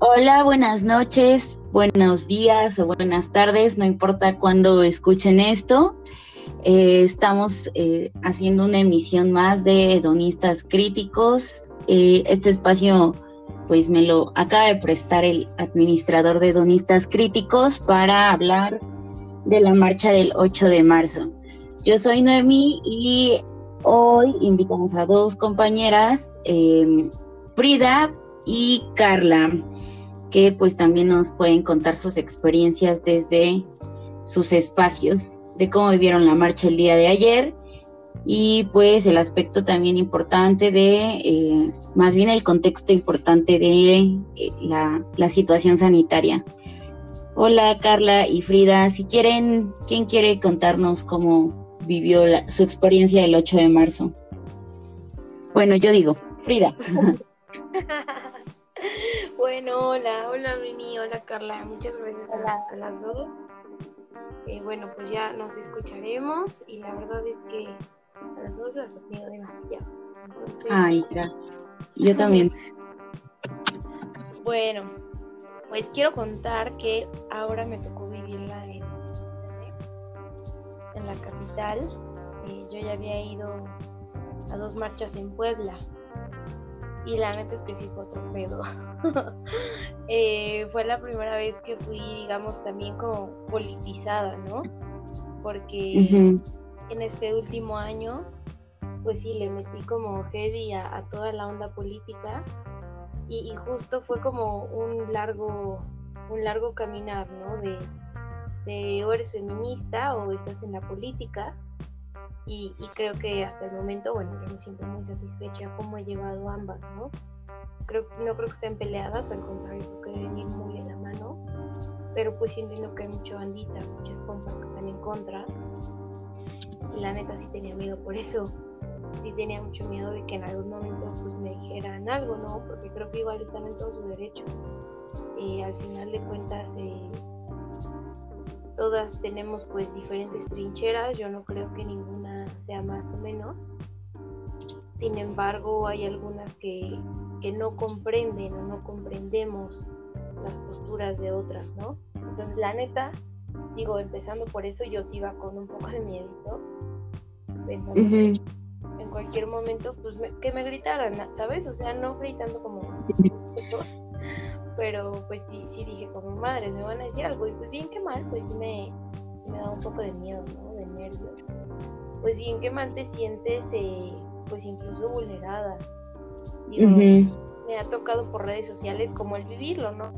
Hola, buenas noches, buenos días o buenas tardes, no importa cuándo escuchen esto. Eh, estamos eh, haciendo una emisión más de Hedonistas Críticos. Eh, este espacio pues me lo acaba de prestar el administrador de Hedonistas Críticos para hablar de la marcha del 8 de marzo. Yo soy Noemí y hoy invitamos a dos compañeras, Frida y Carla, que pues también nos pueden contar sus experiencias desde sus espacios de cómo vivieron la marcha el día de ayer y pues el aspecto también importante de, eh, más bien el contexto importante de eh, la, situación sanitaria. Hola Carla y Frida, si quieren, ¿quién quiere contarnos cómo vivió su experiencia el 8 de marzo? Bueno, yo digo, Frida. bueno, hola, hola Mimi, hola Carla, muchas gracias a las dos eh, bueno, pues ya nos escucharemos y la verdad es que a las dos las admiro demasiado. Ay, ya. Yo también. bueno, pues quiero contar que ahora me tocó vivirla en, en la capital. Eh, yo ya había ido a dos marchas en Puebla y la neta es que sí fue otro pedo. Eh, fue la primera vez que fui, digamos, también como politizada, ¿no? Porque en este último año, pues sí, le metí como heavy a, toda la onda política y, justo fue como un largo, un largo caminar, ¿no? De, de o eres feminista o estás en la política y, creo que hasta el momento, bueno, yo me siento muy satisfecha cómo he llevado ambas, ¿no? Creo, no creo que estén peleadas, al contrario, creo que deben ir muy de la mano, pero pues entiendo que hay mucha bandita, muchas compas que están en contra, y la neta sí tenía miedo por eso, sí tenía mucho miedo de que en algún momento pues me dijeran algo, ¿no? Porque creo que igual están en todo su derecho. Eh, al final de cuentas, eh, todas tenemos pues diferentes trincheras, yo no creo que ninguna sea más o menos. Sin embargo, hay algunas que, no comprenden o no comprendemos las posturas de otras, ¿no? Entonces, la neta, digo, empezando por eso, yo sí iba con un poco de miedito, en cualquier momento, pues que me gritaran, ¿sabes? O sea, no gritando como pero pues sí, sí dije como madres, me van a decir algo y pues bien que mal, pues sí me, me da un poco de miedo, ¿no? De nervios. Pues bien que mal te sientes, eh, pues incluso vulnerada. me ha tocado por redes sociales como el vivirlo, ¿no?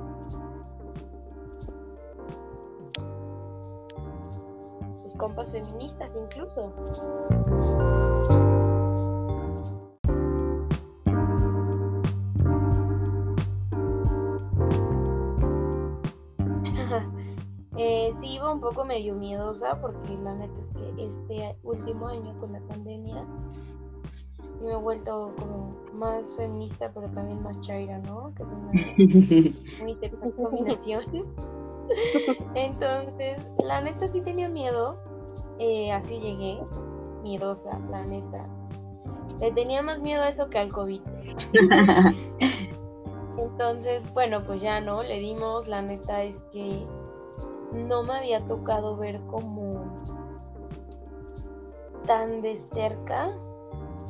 Pues compas feministas incluso. Un poco medio miedosa porque la neta es que este último año con la pandemia me he vuelto como más feminista pero también más chaira, ¿no? Que es una muy interesante combinación. Entonces, la neta sí tenía miedo, eh, así llegué, miedosa, la neta. Le tenía más miedo a eso que al COVID. Entonces, bueno, pues ya no, le dimos, la neta es que no me había tocado ver como tan de cerca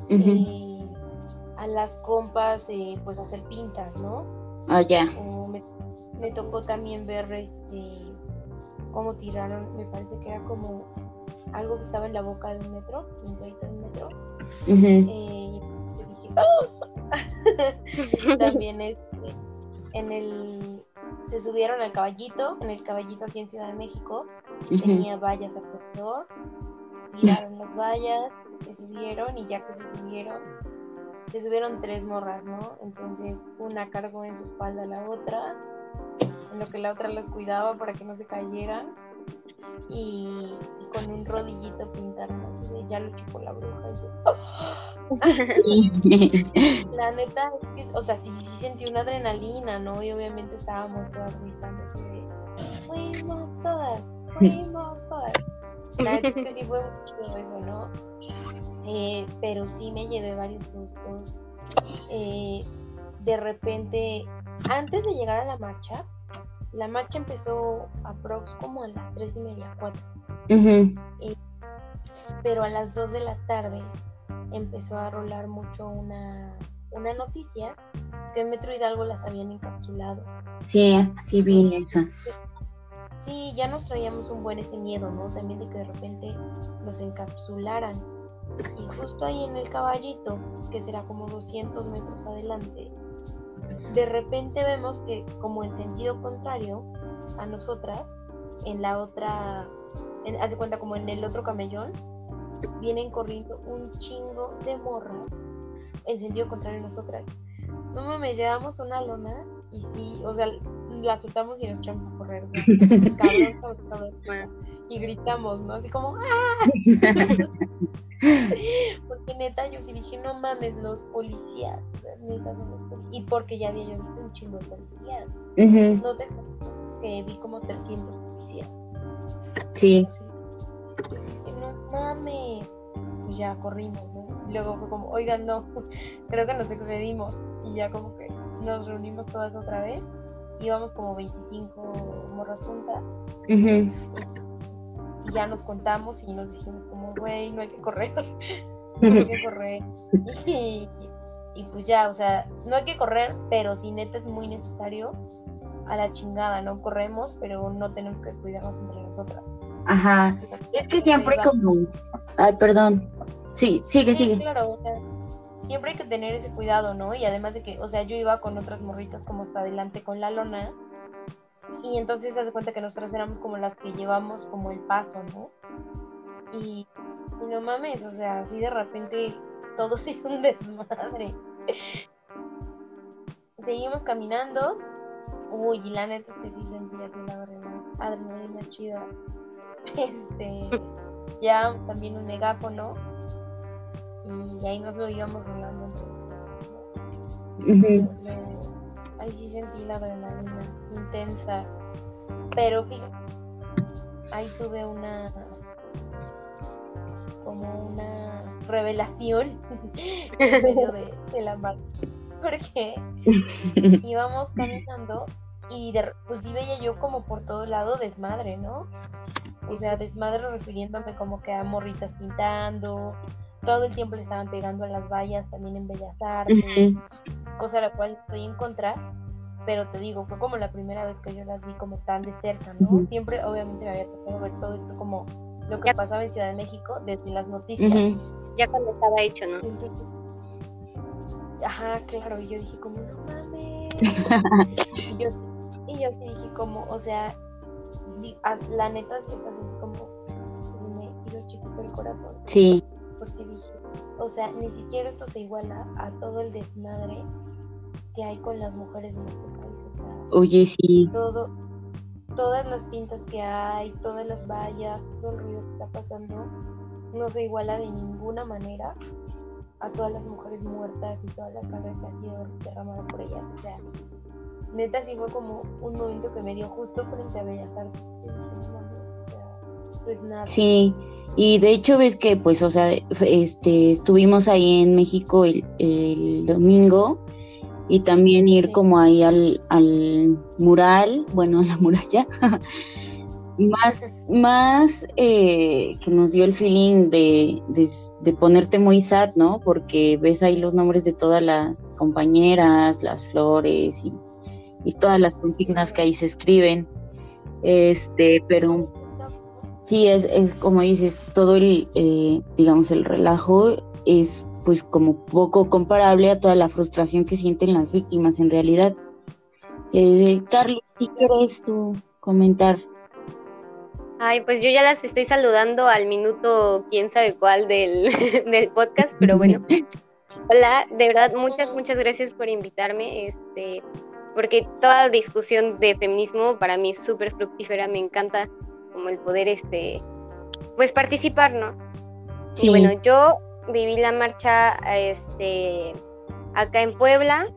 eh, a las compas de pues hacer pintas, ¿no? Ah, ya. me, tocó también ver este cómo tiraron, me parece que era como algo que estaba en la boca de un metro, un de un metro. Eh, dije, ¡Oh! también este, en el se subieron al caballito, en el caballito aquí en Ciudad de México, tenía vallas alrededor, tiraron las vallas, se subieron y ya que se subieron, se subieron tres morras, ¿no? Entonces una cargó en su espalda a la otra, en lo que la otra las cuidaba para que no se cayeran y, con un rodillito pintaron así de ya lo chupó la bruja. la neta es que, o sea, sí, sí, sentí una adrenalina, ¿no? Y obviamente estábamos todas gritando así de fuimos todas, fuimos todas. La neta es que sí fue mucho eso, ¿no? Eh, pero sí me llevé varios sustos. Eh, de repente, antes de llegar a la marcha, la marcha empezó a prox como a las tres y media, cuatro. pero a las dos de la tarde empezó a rolar mucho una, una noticia que Metro Hidalgo las habían encapsulado. Sí, sí vi eso. Sí, ya nos traíamos un buen ese miedo, ¿no? También de que de repente los encapsularan. Y justo ahí en el caballito, que será como 200 metros adelante, de repente vemos que como en sentido contrario a nosotras, en la otra, hace cuenta como en el otro camellón, vienen corriendo un chingo de morras en sentido contrario a nosotras. No mames, llevamos una lona y sí, o sea, la soltamos y nos echamos a correr. y gritamos, ¿no? Así como ¡Ah! porque neta, yo sí dije, no mames, los policías. Neta son los policías. Y porque ya había yo visto un chingo de policías. No te que vi como 300 policías. Sí. no mames. Y ya corrimos, ¿no? luego fue como, oigan, no, creo que nos excedimos. Y ya como que nos reunimos todas otra vez íbamos como 25 morras juntas. Y ya nos contamos y nos dijimos como, güey, no hay que correr. no hay que correr. Y, pues ya, o sea, no hay que correr, pero si neta es muy necesario, a la chingada, ¿no? Corremos, pero no tenemos que cuidarnos entre nosotras. Ajá. Es que siempre como... Ay, perdón. Sí, sigue, sigue. Claro, o sea, siempre hay que tener ese cuidado, ¿no? Y además de que, o sea, yo iba con otras morritas como hasta adelante con la lona. Y entonces se hace cuenta que nosotras éramos como las que llevamos como el paso, ¿no? Y, no mames, o sea, así de repente todo se hizo un desmadre. Seguimos caminando. Uy, y la neta es que sí sentí así la adrenalina chida. Este, ya también un megáfono y ahí nos lo íbamos rolando ahí sí sentí la adrenalina intensa pero fíjate ahí tuve una como una revelación en medio de, la marcha porque íbamos caminando y de, pues sí veía yo como por todo lado desmadre, ¿no? O sea, desmadre refiriéndome como que a morritas pintando, todo el tiempo le estaban pegando a las vallas también en Bellas Artes, cosa a la cual estoy en contra, pero te digo, fue como la primera vez que yo las vi como tan de cerca, ¿no? Siempre obviamente me había tocado ver todo esto como lo que pasaba en Ciudad de México desde las noticias. Ya cuando estaba hecho, ¿no? ajá, claro, y yo dije como, no mames. y, yo, y yo sí dije como, o sea, la neta sí está así como, me hizo chiquito el corazón. Sí porque dije, o sea, ni siquiera esto se iguala a todo el desmadre que hay con las mujeres en este país. O sea, Oye, sí. Todo, todas las pintas que hay, todas las vallas, todo el ruido que está pasando, no se iguala de ninguna manera a todas las mujeres muertas y toda la sangre que ha sido derramada por ellas. O sea, neta sí fue como un momento que me dio justo frente a Bellas Artes. Pues nada. Sí. Y de hecho ves que, pues, o sea, este, estuvimos ahí en México el, domingo y también ir como ahí al, al mural, bueno, a la muralla, más, más eh, que nos dio el feeling de, de, ponerte muy sad, ¿no? Porque ves ahí los nombres de todas las compañeras, las flores y, y todas las consignas que ahí se escriben. Este, pero sí, es, es como dices, todo el, eh, digamos, el relajo es pues como poco comparable a toda la frustración que sienten las víctimas en realidad. Eh, Carly, si quieres tú comentar. Ay, pues yo ya las estoy saludando al minuto quién sabe cuál del, del podcast, pero bueno. Hola, de verdad, muchas, muchas gracias por invitarme, este, porque toda discusión de feminismo para mí es súper fructífera, me encanta como el poder, este, pues participar, ¿no? Sí. bueno, yo viví la marcha, este, acá en Puebla,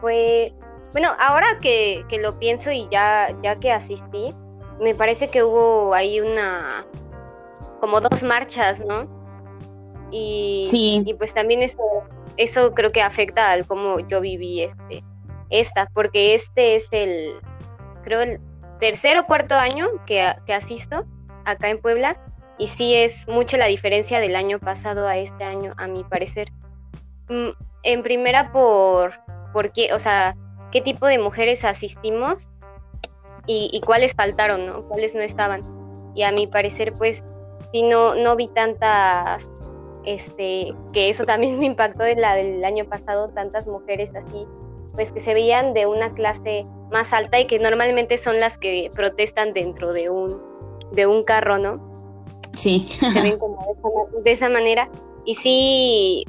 fue, bueno, ahora que, que lo pienso y ya, ya que asistí, me parece que hubo ahí una, como dos marchas, ¿no? Y, sí. y pues también eso, eso creo que afecta al cómo yo viví este, esta, porque este es el, creo, el tercer o cuarto año que, asisto acá en Puebla y sí es mucho la diferencia del año pasado a este año, a mi parecer. Mm, en primera por, qué, o sea, qué tipo de mujeres asistimos y, y, cuáles faltaron, ¿no? Cuáles no estaban. Y a mi parecer, pues, sí no, no vi tantas, este, que eso también me impactó de la del año pasado, tantas mujeres así, pues que se veían de una clase más alta y que normalmente son las que protestan dentro de un, de un carro, ¿no? Sí. Se ven como de esa, de esa manera. Y sí,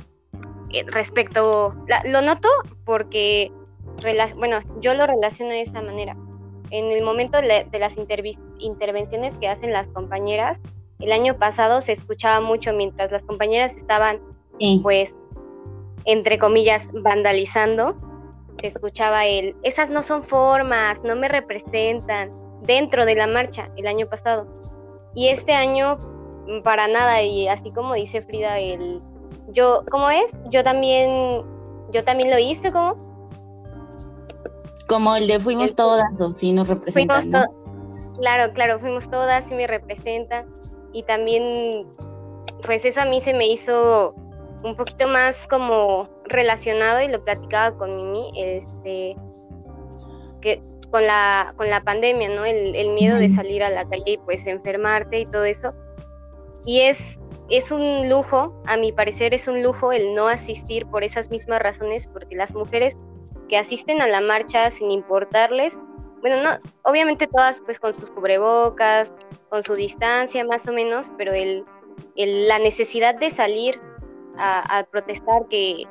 eh, respecto, la, lo noto porque, bueno, yo lo relaciono de esa manera. En el momento de, de las intervenciones que hacen las compañeras, el año pasado se escuchaba mucho mientras las compañeras estaban, Sí. pues, entre comillas, vandalizando, se escuchaba el, esas no son formas, no me representan, dentro de la marcha el año pasado. Y este año, mm, para nada, y así como dice Frida, el, yo, ¿cómo es? Yo también, yo también lo hice, ¿cómo? Como el de fuimos El- todas, sí nos representan, Fuimos ¿no? Claro, claro, fuimos todas y me representan. Y también, pues eso a mí se me hizo un poquito más como relacionado y lo platicaba con Mimi, este, que con la, con la pandemia, ¿no? El, el miedo de salir a la calle y pues enfermarte y todo eso. Y es, es un lujo, a mi parecer es un lujo el no asistir por esas mismas razones, porque las mujeres que asisten a la marcha sin importarles, bueno, no, obviamente todas pues con sus cubrebocas, con su distancia más o menos, pero el, el- la necesidad de salir a, a protestar que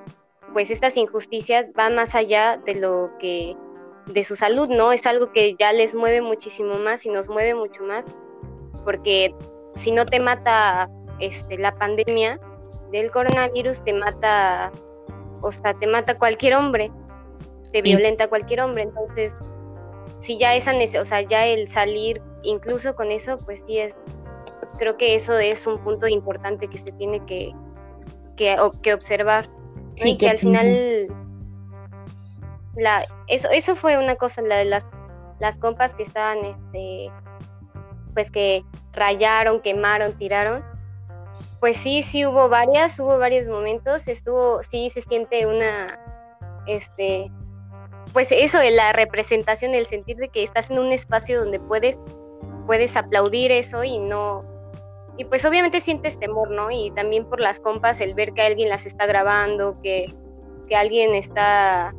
pues estas injusticias van más allá de lo que de su salud, ¿no? Es algo que ya les mueve muchísimo más y nos mueve mucho más, porque si no te mata este, la pandemia del coronavirus, te mata, o sea, te mata cualquier hombre, te violenta cualquier hombre, entonces si ya esa o sea, ya el salir incluso con eso, pues sí es, creo que eso es un punto importante que se tiene que, que, o- que observar. Sí, y que, que- al final la, eso, eso fue una cosa, la de las, las compas que estaban, este, pues que rayaron, quemaron, tiraron. Pues sí, sí hubo varias, hubo varios momentos, estuvo, sí se siente una, este, pues eso de la representación, el sentir de que estás en un espacio donde puedes, puedes aplaudir eso y no, y pues obviamente sientes temor, ¿no? Y también por las compas, el ver que alguien las está grabando, que, que alguien está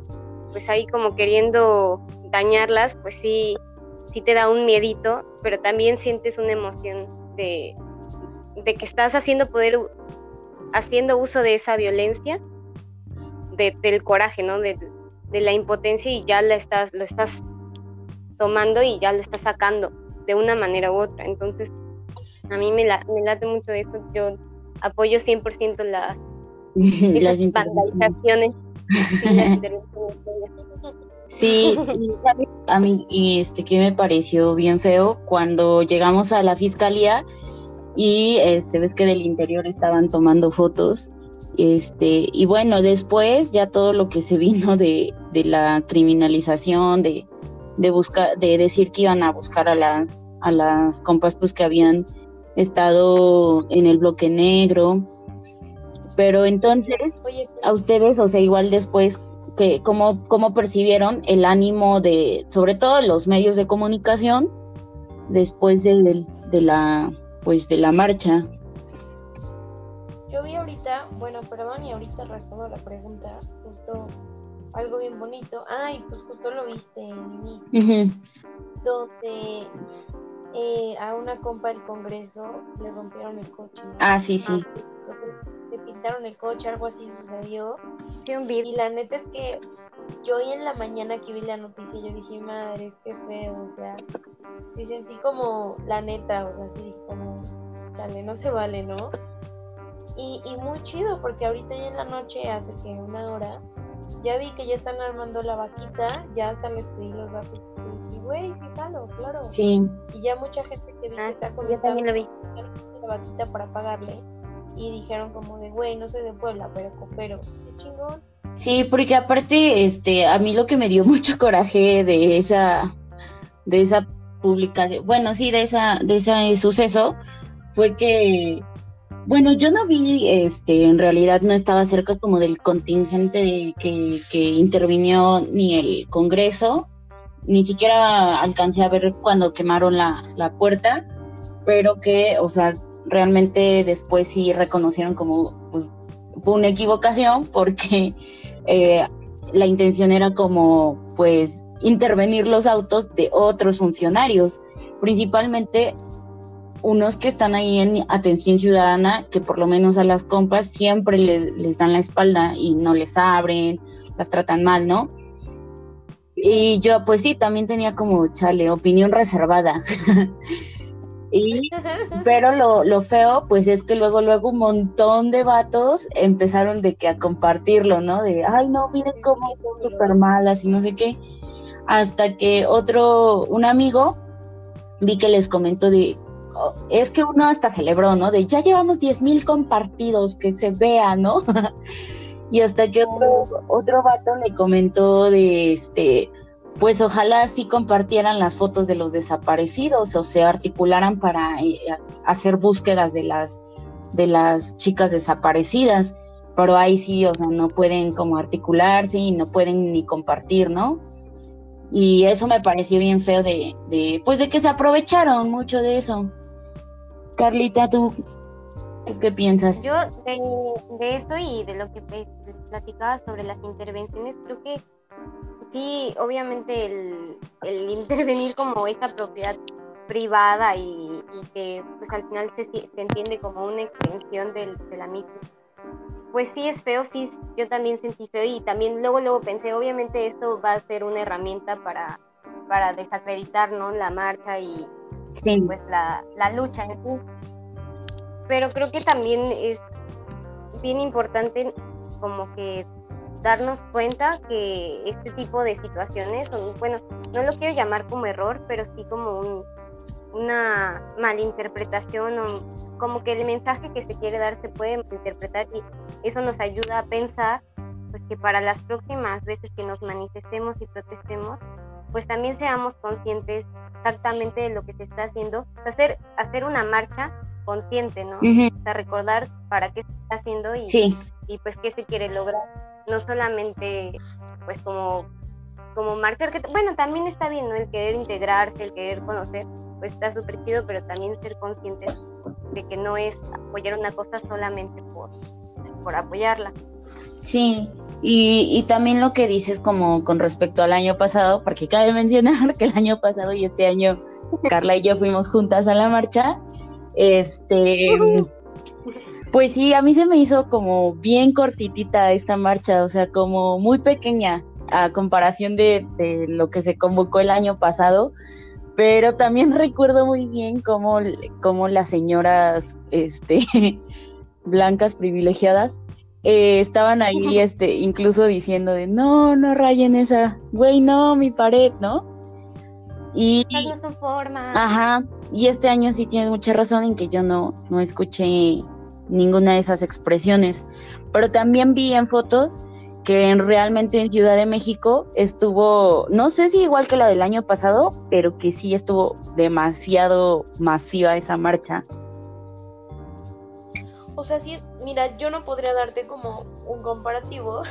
pues ahí como queriendo dañarlas, pues sí, sí te da un miedito, pero también sientes una emoción de, de que estás haciendo poder, haciendo uso de esa violencia, de, del coraje, ¿no? De, de la impotencia y ya la estás, lo estás tomando y ya lo estás sacando de una manera u otra. Entonces, a mí me, la, me late mucho eso. Yo apoyo 100% la, Las vandalizaciones. Sí, a mí y este que me pareció bien feo cuando llegamos a la fiscalía y este ves que del interior estaban tomando fotos este y bueno después ya todo lo que se vino de, de la criminalización de de buscar de decir que iban a buscar a las a las compas pues que habían estado en el bloque negro pero entonces Oye, a ustedes, o sea, igual después, que cómo, cómo percibieron el ánimo de, sobre todo los medios de comunicación, después de, de la, pues de la marcha. yo vi ahorita, bueno, perdón, y ahorita respondo la pregunta, justo algo bien bonito. Ay, pues justo lo viste en mí, donde eh, a una compa del Congreso le rompieron el coche. ¿no? Ah, sí, sí. Le pintaron el coche, algo así sucedió. Sí, un beat. Y la neta es que yo hoy en la mañana que vi la noticia, yo dije, madre, qué feo, o sea, sí sentí como la neta, o sea, sí como, chale, no se vale, ¿no? Y, y muy chido, porque ahorita ya en la noche, hace que una hora, ya vi que ya están armando la vaquita, ya hasta les pedí los datos. Y güey, sí, jalo, claro. Sí, Y ya mucha gente que vi Ah, que está yo también lo vi. la vaquita para pagarle. y dijeron como de, güey, no soy de Puebla, pero coopero. Qué chingón. Sí, porque aparte, este, a mí lo que me dio mucho coraje de esa, de esa publicación, bueno, sí, de esa, de ese suceso, fue que, bueno, yo no vi, este, en realidad no estaba cerca como del contingente que, que intervinió ni el Congreso, ni siquiera alcancé a ver cuando quemaron la, la puerta, pero que, o sea, realmente después sí reconocieron como, pues, fue una equivocación porque eh, la intención era como, pues, intervenir los autos de otros funcionarios, principalmente unos que están ahí en atención ciudadana, que por lo menos a las compas siempre les dan la espalda y no les abren, las tratan mal, ¿no? Y yo, pues sí, también tenía como, chale, opinión reservada. y, pero lo, lo, feo, pues es que luego, luego un montón de vatos empezaron de que a compartirlo, ¿no? De, ay, no, miren cómo son súper malas y no sé qué. Hasta que otro, un amigo, vi que les comentó de, oh, es que uno hasta celebró, ¿no? De, ya llevamos 10 mil compartidos, que se vea, ¿no? Y hasta que otro, otro vato le comentó de este, pues ojalá sí compartieran las fotos de los desaparecidos o se articularan para eh, hacer búsquedas de las de las chicas desaparecidas, pero ahí sí, o sea, no pueden como articularse y no pueden ni compartir, ¿no? Y eso me pareció bien feo de, de pues de que se aprovecharon mucho de eso. Carlita, tú qué piensas? Yo de, esto y de lo que platicaba sobre las intervenciones, creo que sí, obviamente el, intervenir como esta propiedad privada y, que pues al final se, se, entiende como una extensión del, de la misma. Pues sí es feo, sí, yo también sentí feo y también luego luego pensé, obviamente esto va a ser una herramienta para, para desacreditar ¿no? la marcha y pues la, la lucha en sí pero creo que también es bien importante como que darnos cuenta que este tipo de situaciones son, bueno, no lo quiero llamar como error, pero sí como una malinterpretación o como que el mensaje que se quiere dar se puede interpretar y eso nos ayuda a pensar pues que para las próximas veces que nos manifestemos y protestemos, pues también seamos conscientes exactamente de lo que se está haciendo, hacer, hacer una marcha consciente, ¿no? O sea, recordar para qué se está haciendo y, y pues qué se quiere lograr. No solamente pues como, como marchar, que bueno, también está bien, ¿no? El querer integrarse, el querer conocer, pues está súper chido, pero también ser consciente de que no es apoyar una cosa solamente por, por apoyarla. Sí, y, y, también lo que dices como con respecto al año pasado, porque cabe mencionar que el año pasado y este año Carla y yo fuimos juntas a la marcha este, pues sí, a mí se me hizo como bien cortitita esta marcha, o sea, como muy pequeña a comparación de, lo que se convocó el año pasado, pero también recuerdo muy bien cómo, cómo las señoras este, blancas privilegiadas eh, estaban ahí este, incluso diciendo de no, no rayen esa, güey, no, mi pared, ¿no? Y, su forma. Ajá, y este año sí tienes mucha razón en que yo no, no escuché ninguna de esas expresiones. Pero también vi en fotos que realmente en Ciudad de México estuvo, no sé si igual que la del año pasado, pero que sí estuvo demasiado masiva esa marcha. O sea, sí, mira, yo no podría darte como un comparativo,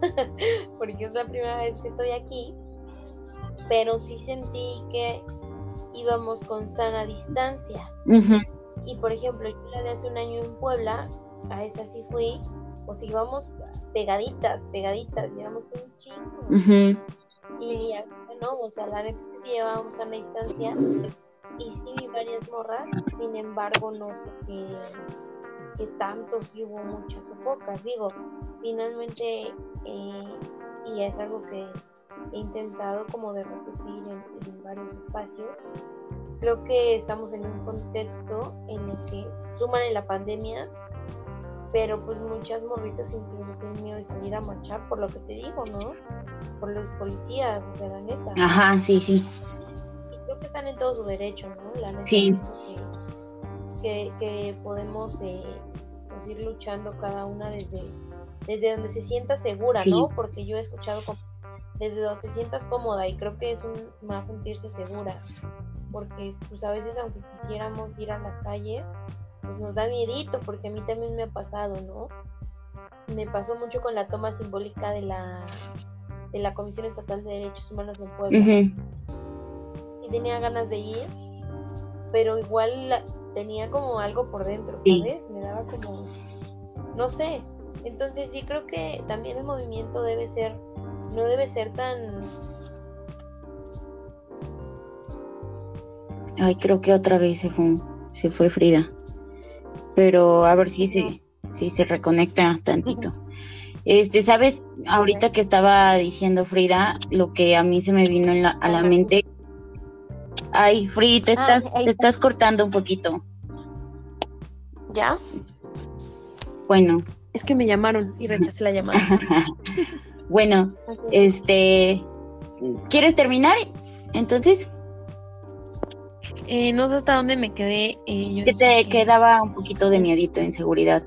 porque es la primera vez que estoy aquí, pero sí sentí que íbamos con sana distancia. Y por ejemplo, yo la de hace un año en Puebla, a esa sí fui, pues íbamos pegaditas, pegaditas, íbamos un chingo. Y ya, no, o sea, la vez que llevábamos a la distancia, y sí vi varias morras, sin embargo, no sé qué, qué tanto, si hubo muchas o pocas. Digo, finalmente, eh, y es algo que he intentado como de repetir en, varios espacios. Creo que estamos en un contexto en el que suman en la pandemia, pero pues muchas morritas incluso tienen miedo de salir a marchar por lo que te digo, ¿no? Por los policías, o sea, la neta. Ajá, sí, sí. Y creo que están en todo su derecho, ¿no? La neta. Sí. Que, que, podemos, eh, pues ir luchando cada una desde, desde donde se sienta segura, ¿no? Porque yo he escuchado como desde donde te sientas cómoda y creo que es un, más sentirse segura, porque pues a veces aunque quisiéramos ir a las calles, pues nos da miedito, porque a mí también me ha pasado, ¿no? Me pasó mucho con la toma simbólica de la de la Comisión Estatal de Derechos Humanos en Puebla. Y tenía ganas de ir, pero igual tenía como algo por dentro, ¿sabes? Me daba como, no sé. Entonces sí creo que también el movimiento debe ser no debe ser tan... Ay, creo que otra vez se fue, se fue Frida. Pero a ver si se, si se reconecta tantito. Este, sabes, ahorita que estaba diciendo Frida, lo que a mí se me vino a la mente. Ay, Frida, te, ah, estás, te estás cortando un poquito. ¿Ya? Bueno. Es que me llamaron y rechacé la llamada. Bueno, este, ¿quieres terminar? Entonces. Eh, no sé hasta dónde me quedé. Eh, que te quedaba un poquito de miedito, inseguridad.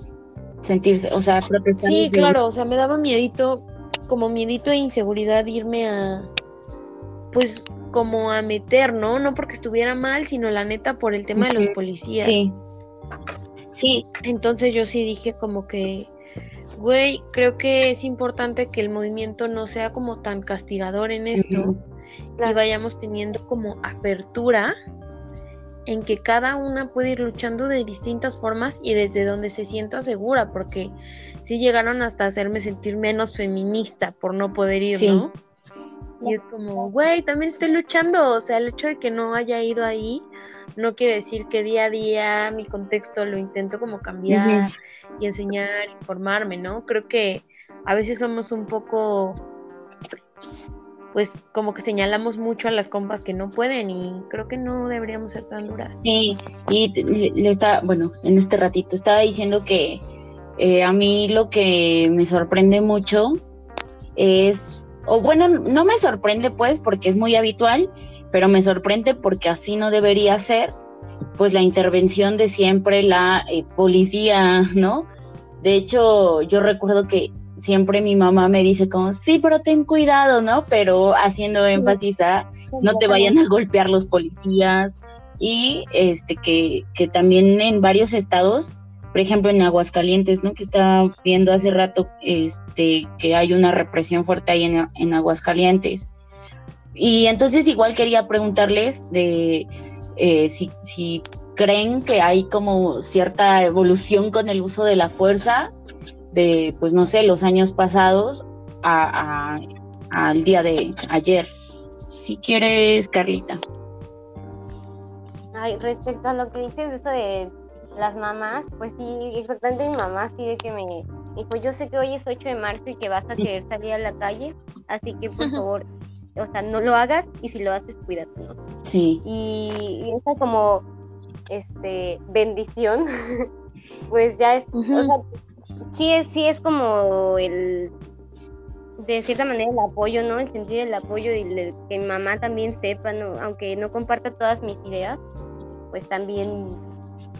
Sentirse, o sea, protestar. Sí, claro, o sea, me daba miedito, como miedito e inseguridad irme a, pues, como a meter, ¿no? No porque estuviera mal, sino la neta por el tema de los policías. Sí. Sí. Entonces yo sí dije como que güey, creo que es importante que el movimiento no sea como tan castigador en esto y vayamos teniendo como apertura en que cada una puede ir luchando de distintas formas y desde donde se sienta segura, porque sí llegaron hasta hacerme sentir menos feminista por no poder ir, ¿no? Y es como, güey, también estoy luchando, o sea, el hecho de que no haya ido ahí no quiere decir que día a día mi contexto lo intento como cambiar y enseñar, informarme, ¿no? Creo que a veces somos un poco, pues como que señalamos mucho a las compas que no pueden y creo que no deberíamos ser tan duras. Sí, y le está, bueno, en este ratito estaba diciendo que eh, a mí lo que me sorprende mucho es, o bueno, no me sorprende pues porque es muy habitual, pero me sorprende porque así no debería ser, pues la intervención de siempre la eh, policía, ¿no? De hecho, yo recuerdo que siempre mi mamá me dice como, sí, pero ten cuidado, ¿no? Pero haciendo énfasis a no te vayan a golpear los policías y este que, que también en varios estados, por ejemplo en Aguascalientes, ¿no? Que estaba viendo hace rato este que hay una represión fuerte ahí en, en Aguascalientes. Y entonces igual quería preguntarles de eh, si, si creen que hay como cierta evolución con el uso de la fuerza de, pues no sé, los años pasados a, al día de ayer. Si quieres, Carlita. Ay, respecto a lo que dices, esto de las mamás, pues sí, exactamente mi mamá sí de que me dijo, yo sé que hoy es 8 de marzo y que vas a querer salir a la calle, así que por favor o sea, no lo hagas y si lo haces, cuídate, ¿no? Sí. Y, esa como, este, bendición, pues ya es, o sea, sí es, sí es como el, de cierta manera el apoyo, ¿no? El sentir el apoyo y que mamá también sepa, ¿no? Aunque no comparta todas mis ideas, pues también,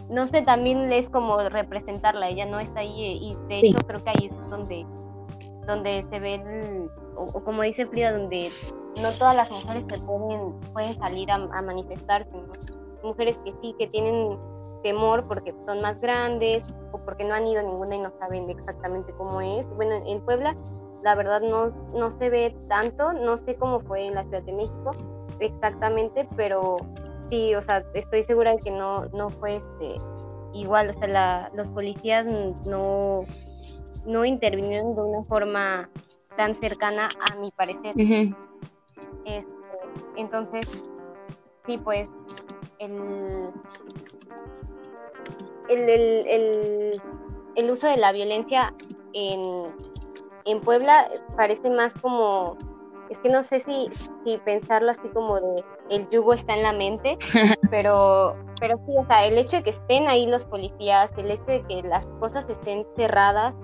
no sé, también es como representarla, ella no está ahí y de hecho creo que ahí es donde, donde se ve el, o, como dice Frida, donde no todas las mujeres que pueden, pueden salir a, manifestarse, mujeres que sí, que tienen temor porque son más grandes o porque no han ido ninguna y no saben exactamente cómo es. Bueno, en Puebla la verdad no, no se ve tanto, no sé cómo fue en la Ciudad de México exactamente, pero sí, o sea, estoy segura de que no, no fue este, igual, o sea, la, los policías no, no intervinieron de una forma tan cercana a mi parecer. Este, entonces, sí, pues el, el, el, uso de la violencia en, en Puebla parece más como es que no sé si, si pensarlo así como de el yugo está en la mente, pero, pero sí, o sea, el hecho de que estén ahí los policías, el hecho de que las cosas estén cerradas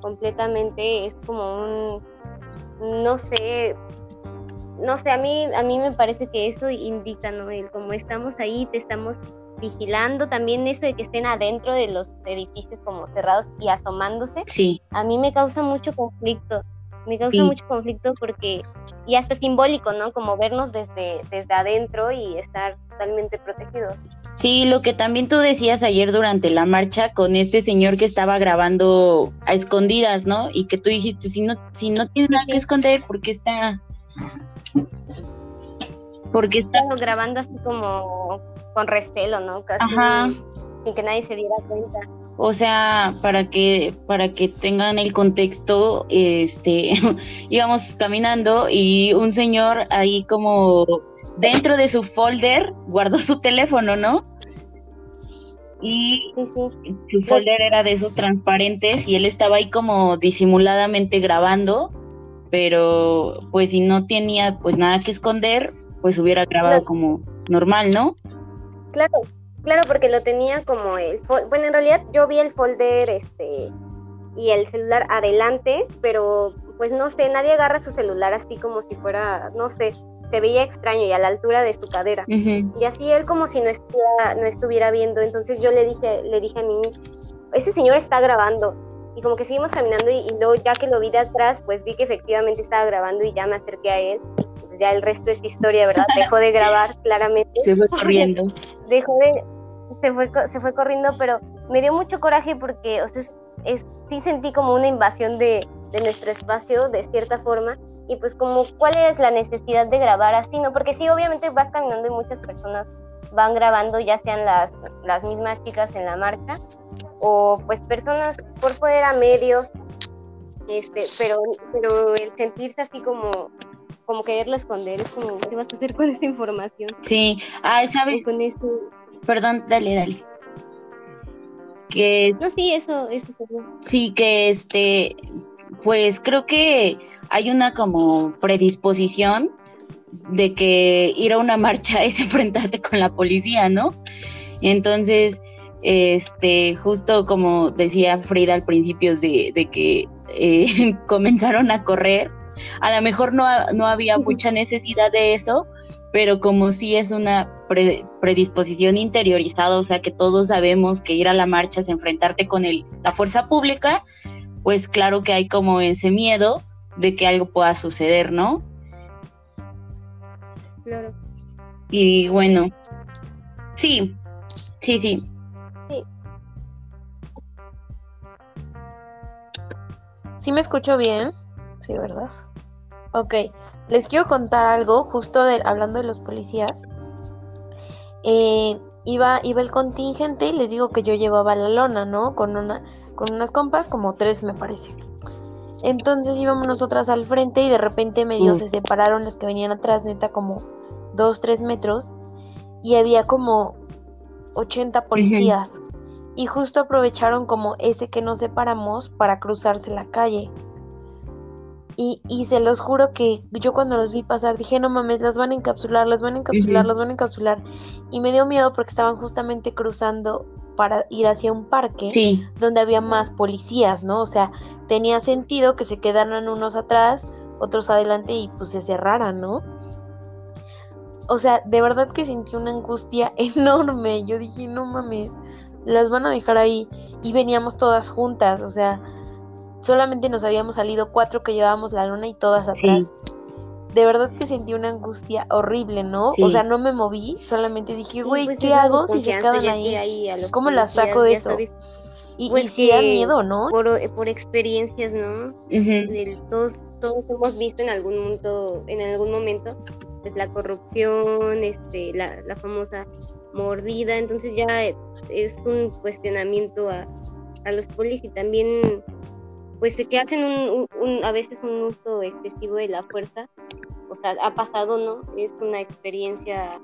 completamente es como un, no sé, no sé, a mí, a mí me parece que eso indica, ¿no? El como estamos ahí, te estamos vigilando también eso de que estén adentro de los edificios como cerrados y asomándose. Sí. A mí me causa mucho conflicto. Me causa mucho conflicto porque, y hasta simbólico, ¿no? Como vernos desde, desde adentro y estar totalmente protegidos. Sí, lo que también tú decías ayer durante la marcha con este señor que estaba grabando a escondidas, ¿no? Y que tú dijiste, si no, si no tiene nada que esconder, ¿por qué está porque está grabando así como con recelo, ¿no? Casi sin que nadie se diera cuenta. O sea, para que para que tengan el contexto, este íbamos caminando y un señor ahí como dentro de su folder guardó su teléfono, ¿no? Y su folder era de esos transparentes y él estaba ahí como disimuladamente grabando, pero pues si no tenía pues nada que esconder, pues hubiera grabado como normal, ¿no? Claro, claro, porque lo tenía como el bueno, en realidad yo vi el folder este y el celular adelante, pero pues no sé, nadie agarra su celular así como si fuera, no sé, se veía extraño y a la altura de su cadera. Y así él como si no estuviera, no estuviera viendo, entonces yo le dije, le dije a Mimi, ese señor está grabando. Y como que seguimos caminando y, y luego ya que lo vi de atrás, pues vi que efectivamente estaba grabando y ya me acerqué a él pues ya el resto es historia, ¿verdad? Dejó de grabar claramente. Se fue corriendo. Dejó de, se fue, se fue corriendo, pero me dio mucho coraje porque, o sea, es, sí sentí como una invasión de, de nuestro espacio, de cierta forma, y pues como, ¿cuál es la necesidad de grabar así, no? Porque sí, obviamente vas caminando y muchas personas van grabando, ya sean las, las mismas chicas en la marcha, o pues personas por fuera, medios, este, pero, pero el sentirse así como como quererlo esconder, es como, ¿qué vas a hacer con esta información? Sí, ah, ¿sabes? Con Perdón, dale, dale. Que... No, sí, eso, eso Sí, que este, pues creo que hay una como predisposición de que ir a una marcha es enfrentarte con la policía, ¿no? Entonces, este, justo como decía Frida al principio de, de que eh, comenzaron a correr, a lo mejor no, no había mucha necesidad de eso, pero como sí es una predisposición interiorizada, o sea que todos sabemos que ir a la marcha es enfrentarte con el, la fuerza pública, pues claro que hay como ese miedo de que algo pueda suceder, ¿no? Claro. Y bueno, sí, sí, sí. Sí. ¿Sí me escucho bien? Sí, ¿verdad? Ok, les quiero contar algo, justo hablando de los policías. Eh, iba, iba el contingente y les digo que yo llevaba la lona, ¿no? Con, una, con unas compas, como tres me parece. Entonces íbamos nosotras al frente y de repente medio se separaron las que venían atrás, neta, como dos, tres metros. Y había como 80 policías. Y justo aprovecharon como ese que nos separamos para cruzarse la calle. Y, y, se los juro que yo cuando los vi pasar dije, no mames, las van a encapsular, las van a encapsular, las van a encapsular. Y me dio miedo porque estaban justamente cruzando para ir hacia un parque donde había más policías, ¿no? O sea, tenía sentido que se quedaran unos atrás, otros adelante y pues se cerraran, ¿no? O sea, de verdad que sentí una angustia enorme. Yo dije, no mames, las van a dejar ahí. Y veníamos todas juntas, o sea, solamente nos habíamos salido cuatro que llevábamos la luna y todas atrás. De verdad que sentí una angustia horrible, ¿no? O sea, no me moví, solamente dije, güey, pues ¿qué hago si se quedan ahí? ¿Cómo las saco de eso? Y, pues sí da miedo, ¿no? Por, por experiencias, ¿no? todos, todos hemos visto en algún momento, en algún momento, pues la corrupción, este, la, la famosa mordida, entonces ya es un cuestionamiento a, a los polis y también pues que hacen un, a veces un uso excesivo de la fuerza, o sea, ha pasado, ¿no? Es una experiencia,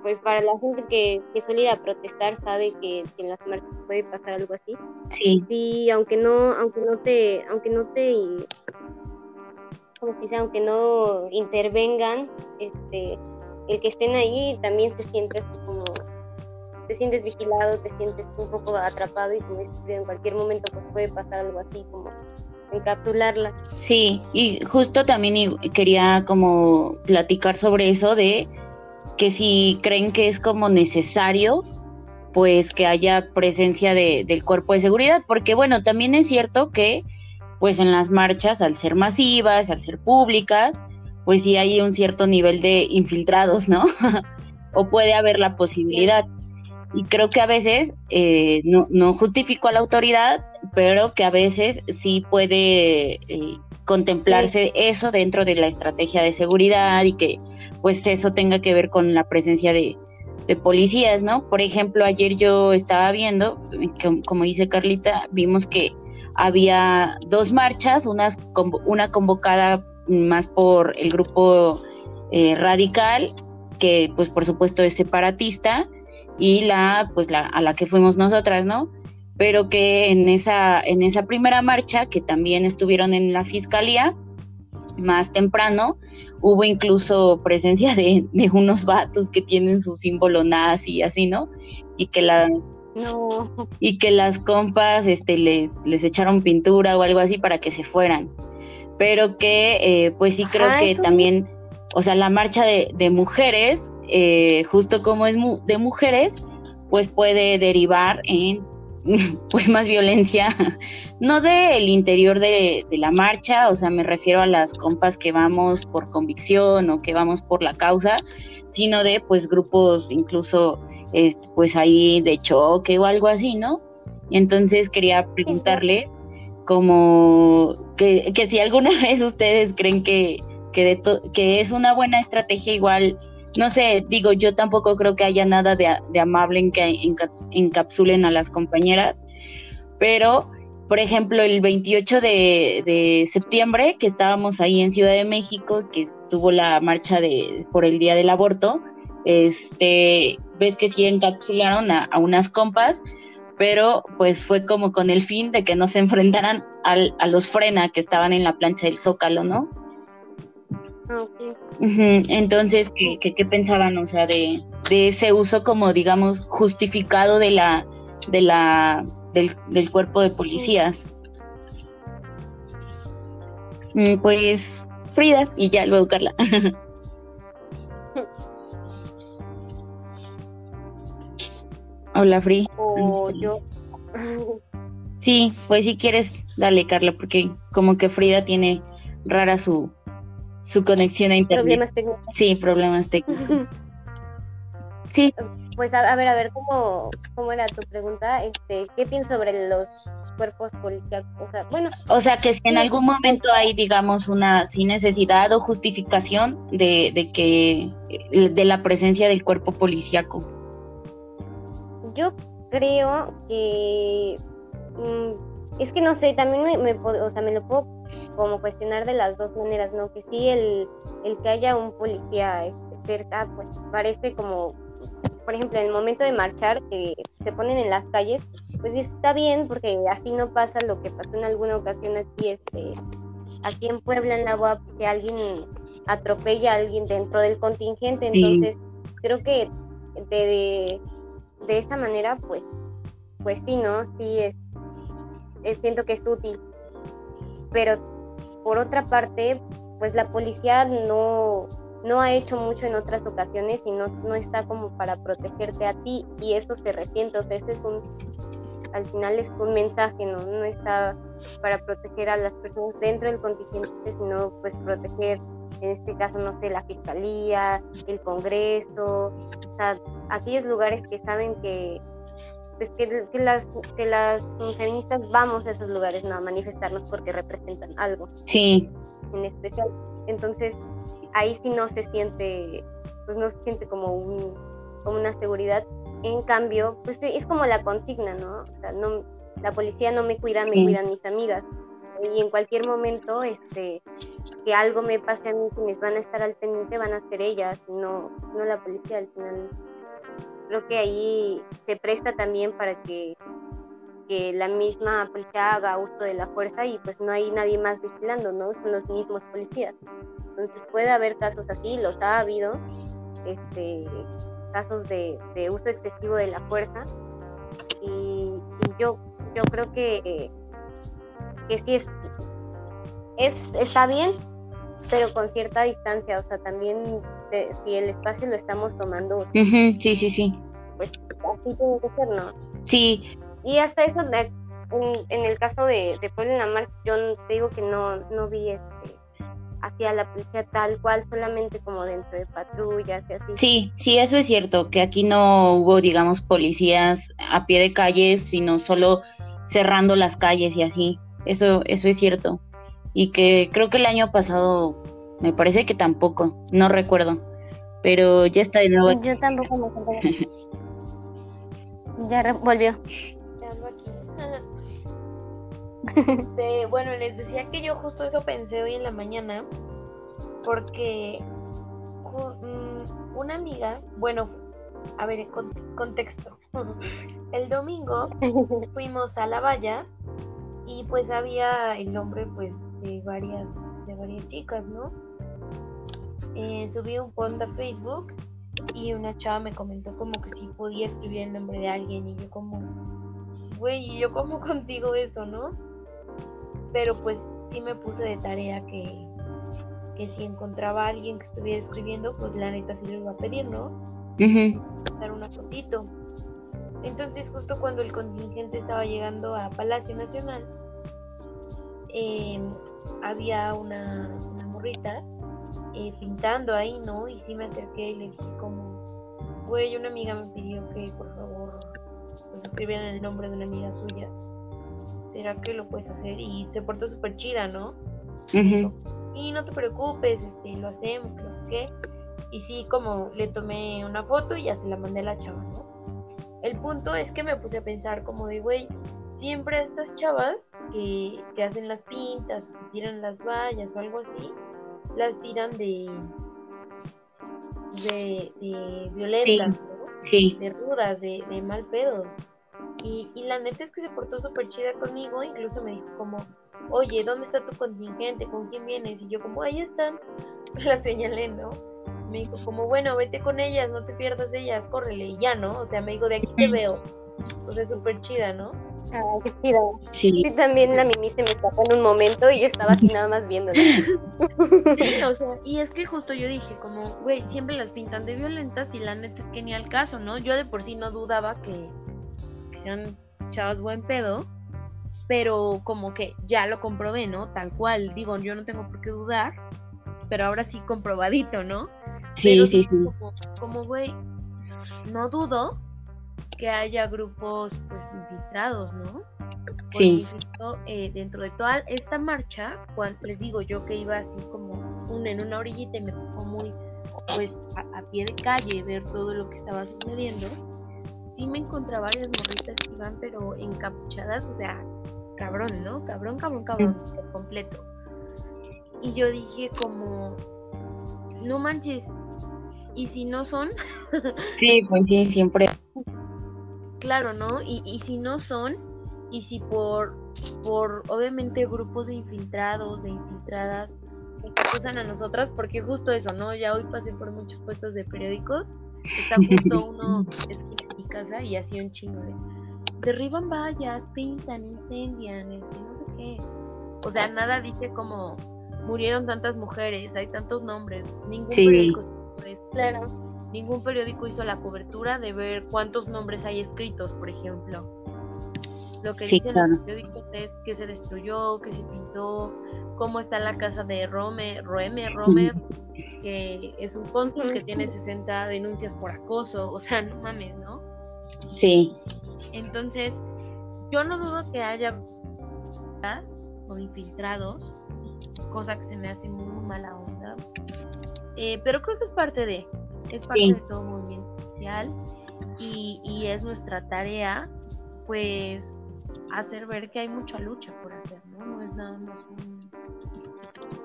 pues para la gente que, que suele ir a protestar sabe que, en las marchas puede pasar algo así. Sí. Sí, aunque no, aunque no te, aunque no te, como que aunque no intervengan, este, el que estén ahí también se siente como te sientes vigilado, te sientes un poco atrapado y como en cualquier momento pues puede pasar algo así como encapsularla. Sí, y justo también quería como platicar sobre eso de que si creen que es como necesario pues que haya presencia de, del cuerpo de seguridad, porque bueno, también es cierto que pues en las marchas, al ser masivas, al ser públicas, pues sí hay un cierto nivel de infiltrados, ¿no? o puede haber la posibilidad. Y creo que a veces, eh, no, no justifico a la autoridad, pero que a veces sí puede eh, contemplarse eso dentro de la estrategia de seguridad y que pues eso tenga que ver con la presencia de, de policías, ¿no? Por ejemplo, ayer yo estaba viendo, como dice Carlita, vimos que había dos marchas, unas, una convocada más por el grupo eh, radical, que pues por supuesto es separatista, y la, pues la, a la que fuimos nosotras, ¿no? Pero que en esa, en esa primera marcha, que también estuvieron en la fiscalía, más temprano, hubo incluso presencia de, unos vatos que tienen su símbolo nazi y así, ¿no? Y que la y que las compas este les les echaron pintura o algo así para que se fueran. Pero que eh, pues sí creo que también, o sea, la marcha de, de mujeres, eh, justo como es de mujeres, pues puede derivar en pues más violencia, no del interior de, la marcha, o sea, me refiero a las compas que vamos por convicción o que vamos por la causa, sino de pues grupos incluso este, pues ahí de choque o algo así, ¿no? Entonces quería preguntarles como que, que si alguna vez ustedes creen que, que, que es una buena estrategia igual no sé, digo, yo tampoco creo que haya nada de, amable en que encapsulen a las compañeras, pero, por ejemplo, el 28 de, septiembre, que estábamos ahí en Ciudad de México, que estuvo la marcha de, por el Día del Aborto, este, ves que sí encapsularon a, unas compas, pero pues fue como con el fin de que no se enfrentaran a los frena que estaban en la plancha del Zócalo, ¿no? Entonces, ¿qué, ¿qué, pensaban, o sea, de, ese uso como, digamos, justificado de la, de la, del, cuerpo de policías? Mm, pues, Frida, y ya luego Carla. Hola, Frida. O yo. Sí, pues si quieres, dale, Carla, porque como que Frida tiene rara su, su conexión a internet. Problemas técnicos. Sí, problemas técnicos. sí. Pues a, ver, a ver, ¿cómo, ¿cómo era tu pregunta? Este, ¿Qué piensas sobre los cuerpos policiales? O sea, bueno. O sea, que si en algún momento hay, digamos, una sin necesidad o justificación de, de que, de la presencia del cuerpo policíaco. Yo creo que... Mm, es que no sé, también me, me, o sea, me lo puedo como cuestionar de las dos maneras, ¿no? Que sí, el, el que haya un policía este, cerca, pues parece como, por ejemplo, en el momento de marchar, que se ponen en las calles, pues está bien, porque así no pasa lo que pasó en alguna ocasión aquí, este, aquí en Puebla, en la UAP, que alguien atropella a alguien dentro del contingente, entonces creo que de, de, esa manera, pues, pues sí, ¿no? Sí, es siento que es útil. Pero por otra parte, pues la policía no, no ha hecho mucho en otras ocasiones y no, no está como para protegerte a ti y eso se resiente. O sea, este es un, al final es un mensaje, ¿no? No está para proteger a las personas dentro del contingente, sino pues proteger, en este caso, no sé, la fiscalía, el Congreso, o sea, aquellos lugares que saben que pues que, las, que las feministas vamos a esos lugares ¿no? a manifestarnos porque representan algo. Sí. En especial. Entonces, ahí sí no se siente, pues no se siente como, un, como una seguridad. En cambio, pues es como la consigna, ¿no? O sea, no la policía no me cuida, me cuidan mis amigas. Y en cualquier momento, este, que algo me pase a mí, quienes van a estar al pendiente van a ser ellas, no, no la policía al final creo que ahí se presta también para que, la misma policía haga uso de la fuerza y pues no hay nadie más vigilando, ¿no? Son los mismos policías. Entonces puede haber casos así, los ha habido, este, casos de, uso excesivo de la fuerza y, yo, yo creo que, que sí es, está bien, pero con cierta distancia, o sea, también este, si el espacio lo estamos tomando. sí, sí, sí. Pues así tiene que ser, ¿no? Sí. Y hasta eso, en, en, el caso de, de Puebla en la Mar, yo te digo que no, no vi este hacia la policía tal cual, solamente como dentro de patrullas y así. Sí, sí, eso es cierto, que aquí no hubo, digamos, policías a pie de calles, sino solo cerrando las calles y así. Eso, eso es cierto. Y que creo que el año pasado, me parece que tampoco, no recuerdo. Pero ya está de nuevo. Yo tampoco me acuerdo. ya volvió. Este, bueno, les decía que yo justo eso pensé hoy en la mañana, porque mm, una amiga, bueno, a ver, contexto. El domingo fuimos a la valla y pues había el nombre pues de varias de varias chicas, ¿no? Eh, subí un post a Facebook y una chava me comentó como que si podía escribir el nombre de alguien y yo como, güey, ¿y yo cómo consigo eso, no? pero pues sí me puse de tarea que, que si encontraba a alguien que estuviera escribiendo, pues la neta sí le iba a pedir, ¿no? Dar una fotito. Entonces justo cuando el contingente estaba llegando a Palacio Nacional, em, había una, una morrita eh, pintando ahí, ¿no? Y sí me acerqué y le dije como, güey, una amiga me pidió que por favor pues escribieran el nombre de una amiga suya. ¿será que lo puedes hacer? Y se portó súper chida, ¿no? y no te preocupes, este, lo hacemos, que no sé qué. Y sí, como le tomé una foto y ya se la mandé a la chava, ¿no? El punto es que me puse a pensar como de, güey, siempre estas chavas que, que hacen las pintas o que tiran las vallas o algo así, las tiran de, de, de violentas, ¿no? De rudas, de, de mal pedo. Y, la neta es que se portó súper chida conmigo, incluso me dijo como, oye, ¿dónde está tu contingente? ¿Con quién vienes? Y yo como, ahí están, la señalé, ¿no? Me dijo como, bueno, vete con ellas, no te pierdas ellas, córrele, y ya, ¿no? O sea, me dijo, de aquí te veo. O sea, súper chida, ¿no? Ah, qué chida. Sí. también la Mimi se me escapó en un momento y yo estaba así nada más viendo. Sí, o sea, y es que justo yo dije como, güey, siempre las pintan de violentas y la neta es que ni al caso, ¿no? Yo de por sí no dudaba que, sean chavas buen pedo, pero como que ya lo comprobé, ¿no? Tal cual, digo, yo no tengo por qué dudar, pero ahora sí comprobadito, ¿no? Sí, sí, sí. Como, güey, no dudo que haya grupos, pues, infiltrados, ¿no? sí. Eh, dentro de toda esta marcha, cuando, les digo yo que iba así como un, en una orillita y me tocó muy, pues, a pie de calle ver todo lo que estaba sucediendo sí me encontré varias morritas que iban, pero encapuchadas, o sea, cabrón, ¿no? Cabrón, cabrón, cabrón, por completo. Y yo dije como, no manches, ¿y si no son? sí, pues sí, siempre. Claro, ¿no? Y, y si no son, y si por, por obviamente grupos de infiltrados, de infiltradas, acusan a nosotras, porque justo eso, ¿no? Ya hoy pasé por muchos puestos de periódicos, está justo uno casa y hacía un chingo de derriban vallas, pintan, incendian, este, no sé qué. O sea, nada dice como murieron tantas mujeres, hay tantos nombres, ningún periódico claro. Ningún periódico hizo la cobertura de ver cuántos nombres hay escritos, por ejemplo. Lo que dicen los periódicos es que se destruyó, que se pintó, cómo está la casa de Romer, Roemer, Romer, que es un cónsul que tiene 60 denuncias por acoso, o sea, no mames, ¿no? Sí. Entonces, yo no dudo que haya o infiltrados, cosa que se me hace muy mala onda. Eh, pero creo que es parte de, es parte de todo movimiento social y, y es nuestra tarea, pues, hacer ver que hay mucha lucha por hacer, ¿no? No es nada más un...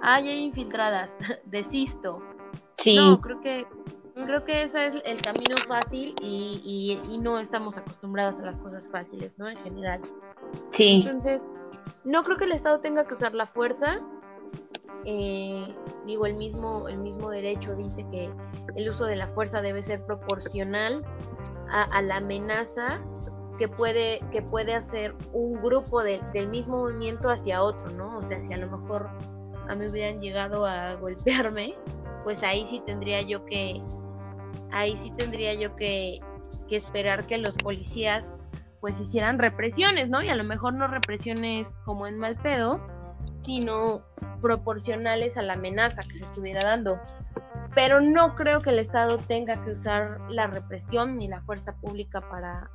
Ah, ya hay infiltradas, desisto. Sí. No, creo que Creo que ese es el camino fácil y, y, no estamos acostumbrados a las cosas fáciles, ¿no? En general. Sí. Entonces, no creo que el Estado tenga que usar la fuerza. Eh, digo, el mismo, el mismo derecho dice que el uso de la fuerza debe ser proporcional a, la amenaza que puede, que puede hacer un grupo del mismo movimiento hacia otro, ¿no? O sea, si a lo mejor a mí hubieran llegado a golpearme, pues ahí sí tendría yo que, ahí sí tendría yo que, que esperar que los policías pues hicieran represiones, ¿no? Y a lo mejor no represiones como en mal pedo, sino proporcionales a la amenaza que se estuviera dando. Pero no creo que el Estado tenga que usar la represión ni la fuerza pública para,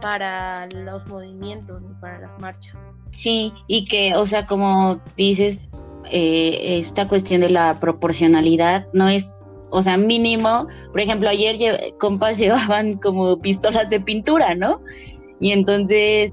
para los movimientos ni para las marchas. Sí, y que, o sea, como dices, eh, esta cuestión de la proporcionalidad no es, o sea, mínimo. Por ejemplo, ayer compas llevaban como pistolas de pintura, ¿no? Y entonces,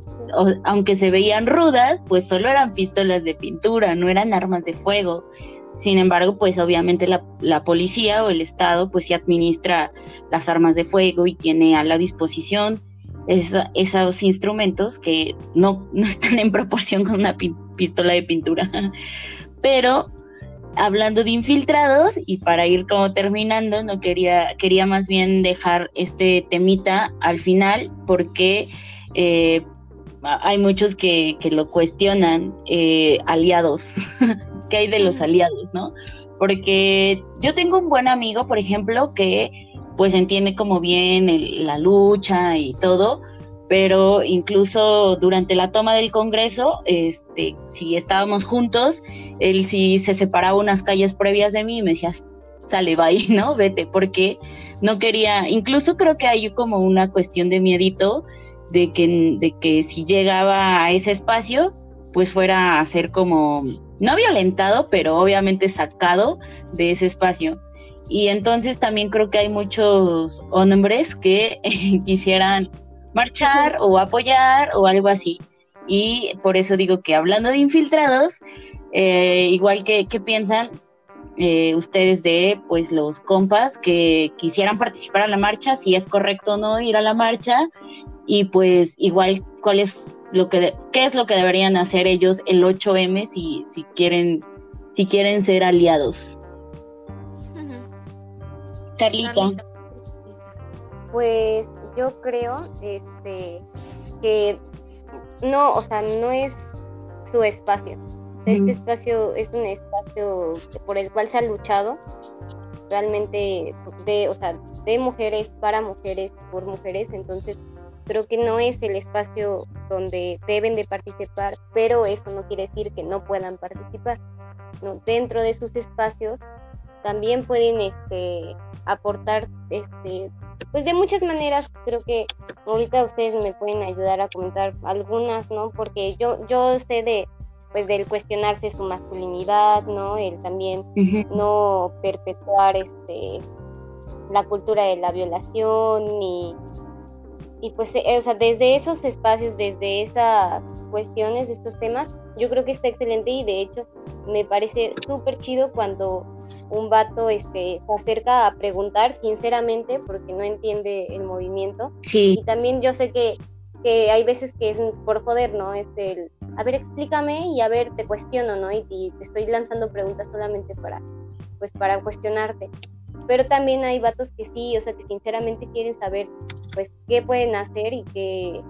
aunque se veían rudas, pues solo eran pistolas de pintura, no eran armas de fuego. Sin embargo, pues obviamente la, policía o el Estado pues sí administra las armas de fuego y tiene a la disposición esos instrumentos que no, no están en proporción con una pistola de pintura. Pero hablando de infiltrados y para ir como terminando, no quería, quería más bien dejar este temita al final porque eh, hay muchos que, lo cuestionan, eh, aliados, ¿qué hay de los aliados, no? Porque yo tengo un buen amigo, por ejemplo, que pues entiende como bien la lucha y todo, pero incluso durante la toma del Congreso, este, si estábamos juntos, él sí se separaba unas calles previas de mí y me decía, sale, bye, ¿no? Vete, porque no quería, incluso creo que hay como una cuestión de miedito de que, de que si llegaba a ese espacio, pues fuera a ser como, no violentado, pero obviamente sacado de ese espacio. Y entonces también creo que hay muchos hombres que quisieran marchar o apoyar o algo así. Y por eso digo que hablando de infiltrados, eh, igual que, piensan eh, ustedes de pues los compas que quisieran participar a la marcha, si es correcto o no ir a la marcha y pues igual cuál es lo que qué es lo que deberían hacer ellos el 8M si, si quieren si quieren ser aliados. Carlita. Pues yo creo este que no, o sea, no es su espacio. Este espacio es un espacio por el cual se ha luchado realmente de, o sea, de mujeres para mujeres por mujeres, entonces creo que no es el espacio donde deben de participar, pero eso no quiere decir que no puedan participar. ¿no? Dentro de sus espacios también pueden este, aportar este, pues de muchas maneras creo que ahorita ustedes me pueden ayudar a comentar algunas no porque yo yo sé de pues del cuestionarse su masculinidad no el también no perpetuar este la cultura de la violación y y pues, eh, o sea, desde esos espacios, desde esas cuestiones, estos temas, yo creo que está excelente y de hecho me parece súper chido cuando un vato este, se acerca a preguntar sinceramente porque no entiende el movimiento. Sí. Y también yo sé que, que hay veces que es por joder, ¿no? Este, a ver, explícame y a ver, te cuestiono, ¿no? Y, y te estoy lanzando preguntas solamente para, pues, para cuestionarte pero también hay vatos que sí, o sea, que sinceramente quieren saber, pues, qué pueden hacer y qué,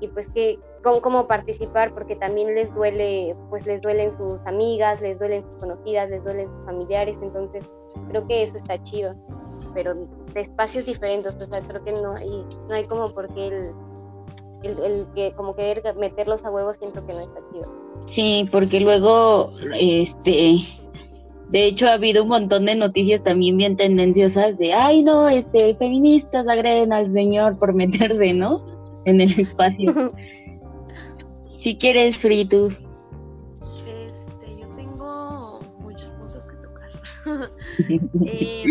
y pues, qué, cómo, cómo participar, porque también les duele, pues, les duelen sus amigas, les duelen sus conocidas, les duelen sus familiares, entonces, creo que eso está chido, pero de espacios diferentes, o sea, creo que no hay, no hay como por qué el, el, el que, como querer meterlos a huevos, siento que no está chido. Sí, porque luego, este, de hecho, ha habido un montón de noticias también bien tendenciosas de, ay, no, este, feministas agreden al señor por meterse, ¿no? En el espacio. si quieres, Free, tú. Este, yo tengo muchos puntos que tocar. Eh,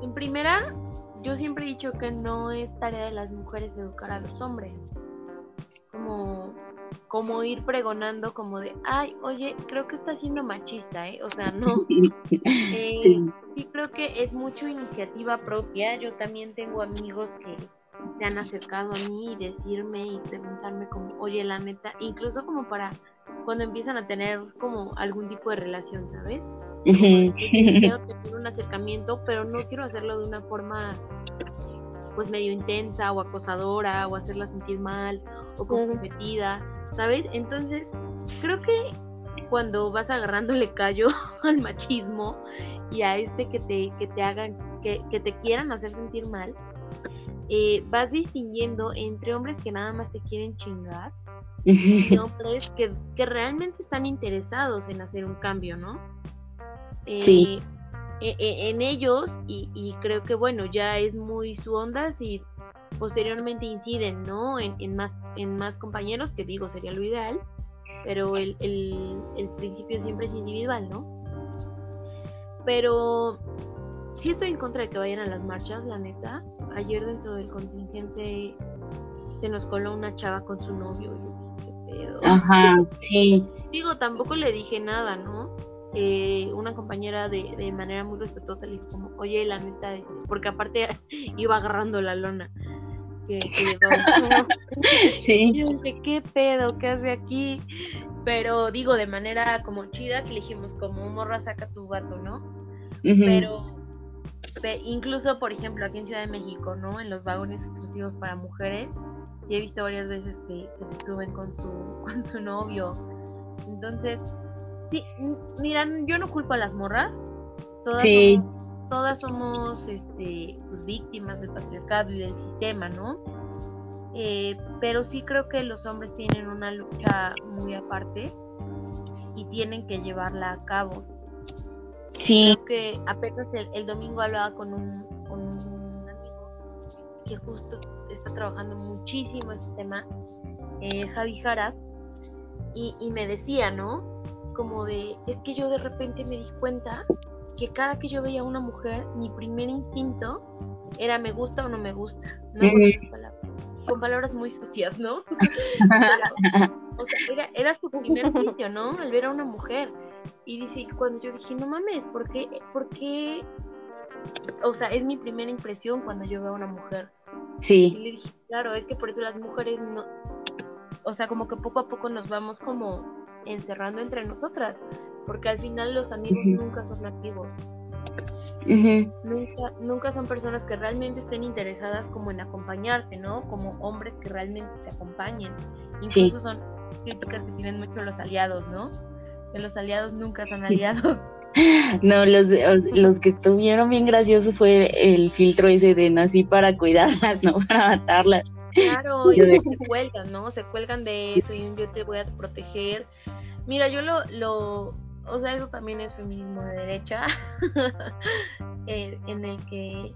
en primera, yo siempre he dicho que no es tarea de las mujeres educar a los hombres. Como como ir pregonando como de, ay, oye, creo que está siendo machista, ¿eh? O sea, no. Eh, sí. creo que es mucho iniciativa propia. Yo también tengo amigos que se han acercado a mí y decirme y preguntarme como, oye, la neta, incluso como para cuando empiezan a tener como algún tipo de relación, ¿sabes? quiero tener un acercamiento, pero no quiero hacerlo de una forma pues medio intensa o acosadora o hacerla sentir mal o competida, ¿sabes? Entonces, creo que cuando vas agarrándole callo al machismo y a este que te, que te hagan, que, que te quieran hacer sentir mal, eh, vas distinguiendo entre hombres que nada más te quieren chingar y hombres que, que realmente están interesados en hacer un cambio, ¿no? sí. Eh, en ellos, y, y, creo que bueno, ya es muy su onda si posteriormente inciden, ¿no? En, en, más, en más compañeros, que digo sería lo ideal, pero el, el, el principio siempre es individual, ¿no? Pero sí estoy en contra de que vayan a las marchas, la neta. Ayer dentro del contingente se nos coló una chava con su novio. qué pedo. Ajá, sí. Digo, tampoco le dije nada, ¿no? Eh, una compañera de, de manera muy respetuosa le dijo como, oye, la neta, este", porque aparte iba agarrando la lona. Que, sí. Yo dije, ¿qué pedo? ¿Qué hace aquí? Pero digo, de manera como chida, que le dijimos, como morra, saca tu gato, ¿no? Pero incluso, por ejemplo, aquí en Ciudad de México, ¿no? En los vagones exclusivos para mujeres, y he visto varias veces que, se suben con su, con su novio. Entonces, sí, miran, yo no culpo a las morras. Todas sí. somos, todas somos este, pues, víctimas del patriarcado y del sistema, ¿no? Eh, pero sí creo que los hombres tienen una lucha muy aparte y tienen que llevarla a cabo. Sí. Creo que apenas el, el domingo hablaba con un, con un, amigo que justo está trabajando muchísimo este tema, eh, Javi Jara, y, y me decía, ¿no? Como de, es que yo de repente me di cuenta que cada que yo veía a una mujer, mi primer instinto era me gusta o no me gusta, no con esas palabras, con palabras muy sucias, ¿no? Pero, o sea, era, era su primer juicio, ¿no? Al ver a una mujer. Y dice, cuando yo dije, no mames, ¿por qué? ¿Por qué? O sea, es mi primera impresión cuando yo veo a una mujer. Sí. Y le dije, claro, es que por eso las mujeres no, o sea, como que poco a poco nos vamos como encerrando entre nosotras, porque al final los amigos uh -huh. nunca son activos. Uh -huh. Nunca, nunca son personas que realmente estén interesadas como en acompañarte, ¿no? Como hombres que realmente te acompañen. Incluso sí. son críticas que tienen mucho los aliados, ¿no? Que los aliados nunca son aliados. No, los, los que estuvieron bien graciosos fue el filtro ese de nací para cuidarlas, no para matarlas. Claro, y se cuelgan, ¿no? Se cuelgan de eso y yo te voy a proteger. Mira, yo lo, lo o sea, eso también es feminismo de derecha, eh, en el que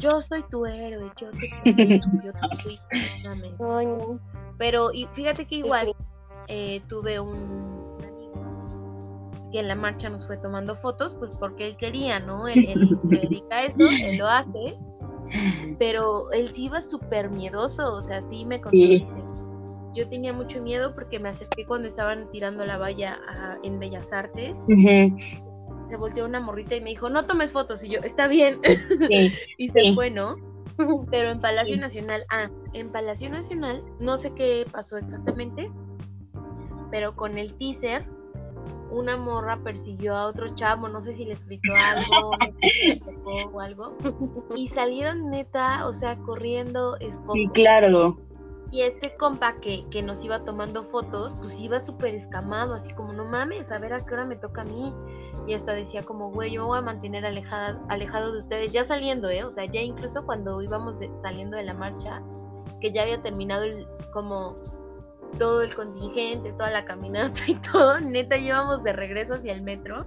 yo soy tu héroe, yo te protejo, yo te cuido. Pero y fíjate que igual eh, tuve un que en la marcha nos fue tomando fotos, pues porque él quería, ¿no? Él, él se dedica a esto, él lo hace, pero él sí iba súper miedoso, o sea, sí me contó, Sí. dice, yo tenía mucho miedo porque me acerqué cuando estaban tirando la valla a- en Bellas Artes, se volteó una morrita y me dijo, no tomes fotos, y yo, está bien, sí, y se Sí. fue, ¿no? Pero en Palacio. Nacional, ah, en Palacio Nacional, no sé qué pasó exactamente, pero con el teaser, una morra persiguió a otro chavo, no sé si les gritó algo, o algo, y salieron neta, o sea, corriendo es poco. sí, claro. Y este compa que, que nos iba tomando fotos, pues iba súper escamado, así como, no mames, a ver a qué hora me toca a mí. Y hasta decía como, güey, yo me voy a mantener alejada, alejado de ustedes, ya saliendo, ¿eh? O sea, ya incluso cuando íbamos de- saliendo de la marcha, que ya había terminado el, como todo el contingente, toda la caminata y todo, neta, íbamos de regreso hacia el metro.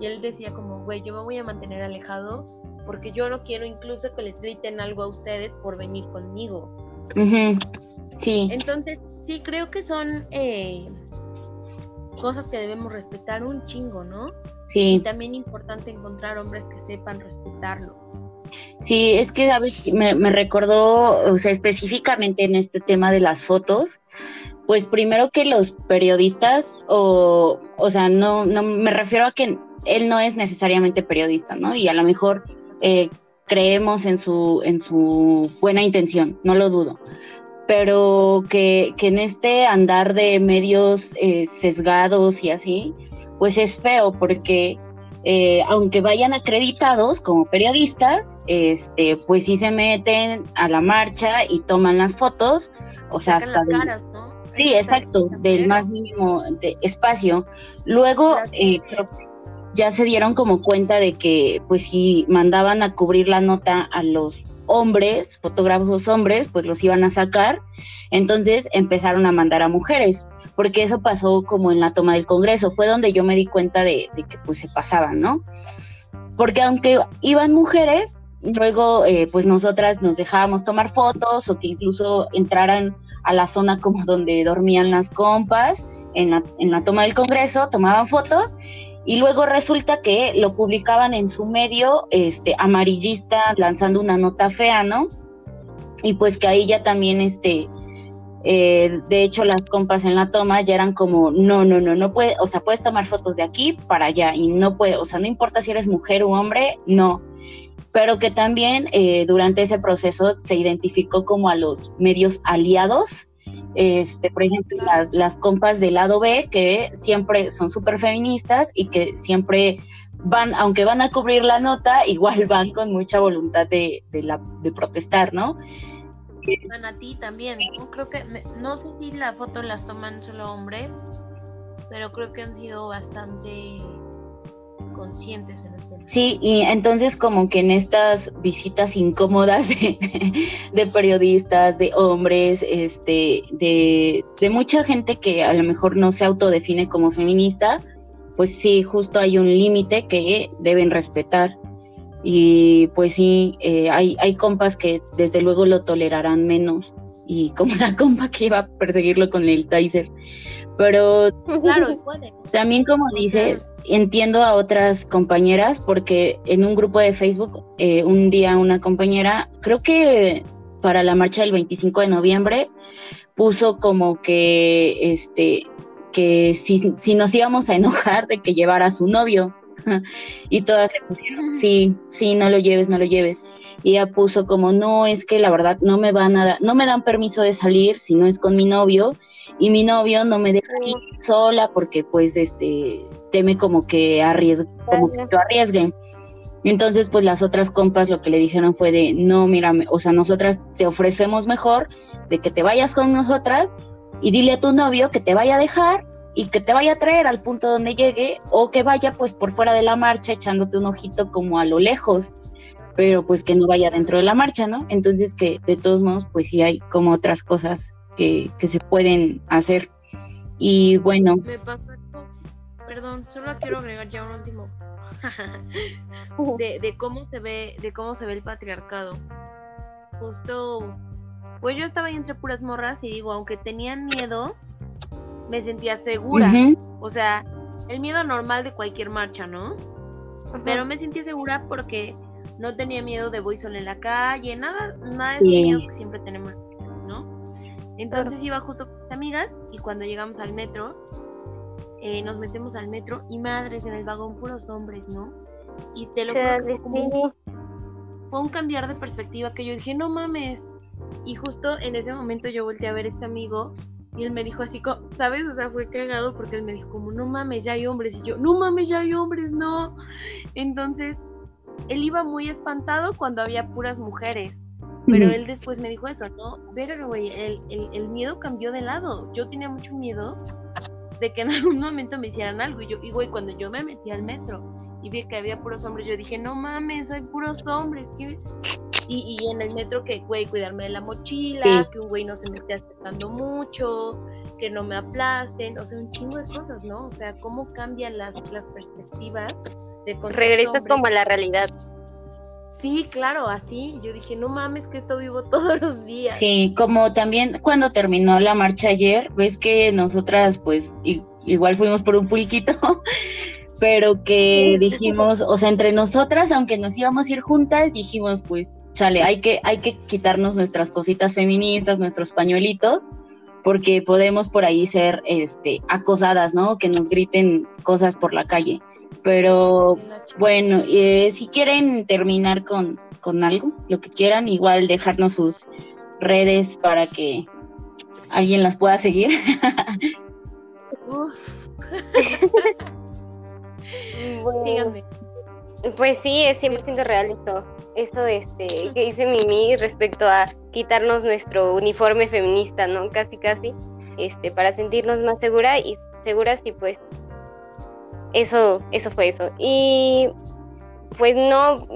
Y él decía como, güey, yo me voy a mantener alejado porque yo no quiero incluso que les griten algo a ustedes por venir conmigo. Sí, Entonces, sí, creo que son eh, cosas que debemos respetar un chingo, ¿no? Y sí, también importante encontrar hombres que sepan respetarlo. sí, es que ¿sabes? me, me recordó, o sea, específicamente en este tema de las fotos, pues primero que los periodistas, o, o sea, no, no me refiero a que él no es necesariamente periodista, ¿no? Y a lo mejor eh, creemos en su, en su buena intención, no lo dudo. Pero que, que en este andar de medios eh, sesgados y así, pues es feo porque eh, aunque vayan acreditados como periodistas, este, pues sí se meten a la marcha y toman las fotos, o sea, hasta las de- caras, ¿no? Sí, exacto, del más mínimo de espacio. Luego, eh, ya se dieron como cuenta de que, pues, si mandaban a cubrir la nota a los hombres, fotógrafos hombres, pues los iban a sacar. Entonces empezaron a mandar a mujeres, porque eso pasó como en la toma del Congreso. Fue donde yo me di cuenta de, de que, pues, se pasaban, ¿no? Porque aunque iban mujeres, luego, eh, pues, nosotras nos dejábamos tomar fotos o que incluso entraran a la zona como donde dormían las compas en la, en la toma del Congreso, tomaban fotos y luego resulta que lo publicaban en su medio este amarillista lanzando una nota fea, ¿no? Y pues que ahí ya también este eh, de hecho las compas en la toma ya eran como no, no, no, no puede, o sea, puedes tomar fotos de aquí para allá y no puede, o sea, no importa si eres mujer o hombre, no pero que también eh, durante ese proceso se identificó como a los medios aliados, este, por ejemplo, las, las compas del lado B, que siempre son súper feministas y que siempre van, aunque van a cubrir la nota, igual van con mucha voluntad de, de, la, de protestar, ¿no? Van a ti también. Creo que, no sé si la foto las toman solo hombres, pero creo que han sido bastante conscientes en este Sí, y entonces como que en estas visitas incómodas de, periodistas, de hombres, este, de, de, mucha gente que a lo mejor no se autodefine como feminista, pues sí, justo hay un límite que deben respetar. Y pues sí, eh, hay, hay compas que desde luego lo tolerarán menos. Y como la compa que iba a perseguirlo con el taser. Pero claro, puede. también como dice, entiendo a otras compañeras porque en un grupo de Facebook eh, un día una compañera, creo que para la marcha del 25 de noviembre, puso como que este que si, si nos íbamos a enojar de que llevara a su novio. Y todas se pusieron, sí, sí, no lo lleves, no lo lleves. Y ella puso como, no, es que la verdad no me van a, no me dan permiso de salir si no es con mi novio y mi novio no me deja ir sola porque pues este teme como que arriesgue, como que yo arriesgue. Entonces, pues las otras compas lo que le dijeron fue de, no, mira, o sea, nosotras te ofrecemos mejor de que te vayas con nosotras y dile a tu novio que te vaya a dejar y que te vaya a traer al punto donde llegue o que vaya pues por fuera de la marcha echándote un ojito como a lo lejos, pero pues que no vaya dentro de la marcha, ¿no? Entonces que de todos modos pues sí hay como otras cosas que, que se pueden hacer. Y bueno. Me perdón, solo quiero agregar ya un último de, de cómo se ve, de cómo se ve el patriarcado. Justo, pues yo estaba ahí entre puras morras y digo, aunque tenía miedo, me sentía segura. O sea, el miedo normal de cualquier marcha, ¿no? Pero me sentía segura porque no tenía miedo de voy sola en la calle, nada, nada de esos miedos que siempre tenemos, ¿no? Entonces iba justo con mis amigas y cuando llegamos al metro, eh, nos metemos al metro y madres en el vagón puros hombres, ¿no? Y te lo juro como fue un cambiar de perspectiva que yo dije, no mames. Y justo en ese momento yo volteé a ver a este amigo y él me dijo así, ¿sabes? O sea, fue cagado porque él me dijo como, no mames, ya hay hombres. Y yo, no mames, ya hay hombres, no. Entonces, él iba muy espantado cuando había puras mujeres. Pero él después me dijo eso, ¿no? Pero, güey, el, el, miedo cambió de lado. Yo tenía mucho miedo de que en algún momento me hicieran algo. Y yo, y güey, cuando yo me metí al metro y vi que había puros hombres, yo dije, no mames, hay puros hombres. Y, y en el metro que, güey, cuidarme de la mochila, que un güey no se me esté acercando mucho, que no me aplasten, o sea, un chingo de cosas, ¿no? O sea, cómo cambian las, las perspectivas de Regresas como a la realidad. Sí, claro, así. Yo dije, no mames, que esto vivo todos los días. Sí, como también cuando terminó la marcha ayer, ves que nosotras, pues, igual fuimos por un pulquito, pero que dijimos, o sea, entre nosotras, aunque nos íbamos a ir juntas, dijimos, pues, chale, hay que, hay que quitarnos nuestras cositas feministas, nuestros pañuelitos, porque podemos por ahí ser, este, acosadas, ¿no? Que nos griten cosas por la calle. Pero bueno, eh, si quieren terminar con, con algo, lo que quieran, igual dejarnos sus redes para que alguien las pueda seguir. Pues sí, es 100% real esto. Esto este, que dice Mimi respecto a quitarnos nuestro uniforme feminista, ¿no? Casi, casi. este, para sentirnos más segura y seguras y pues eso, eso fue eso. Y pues no,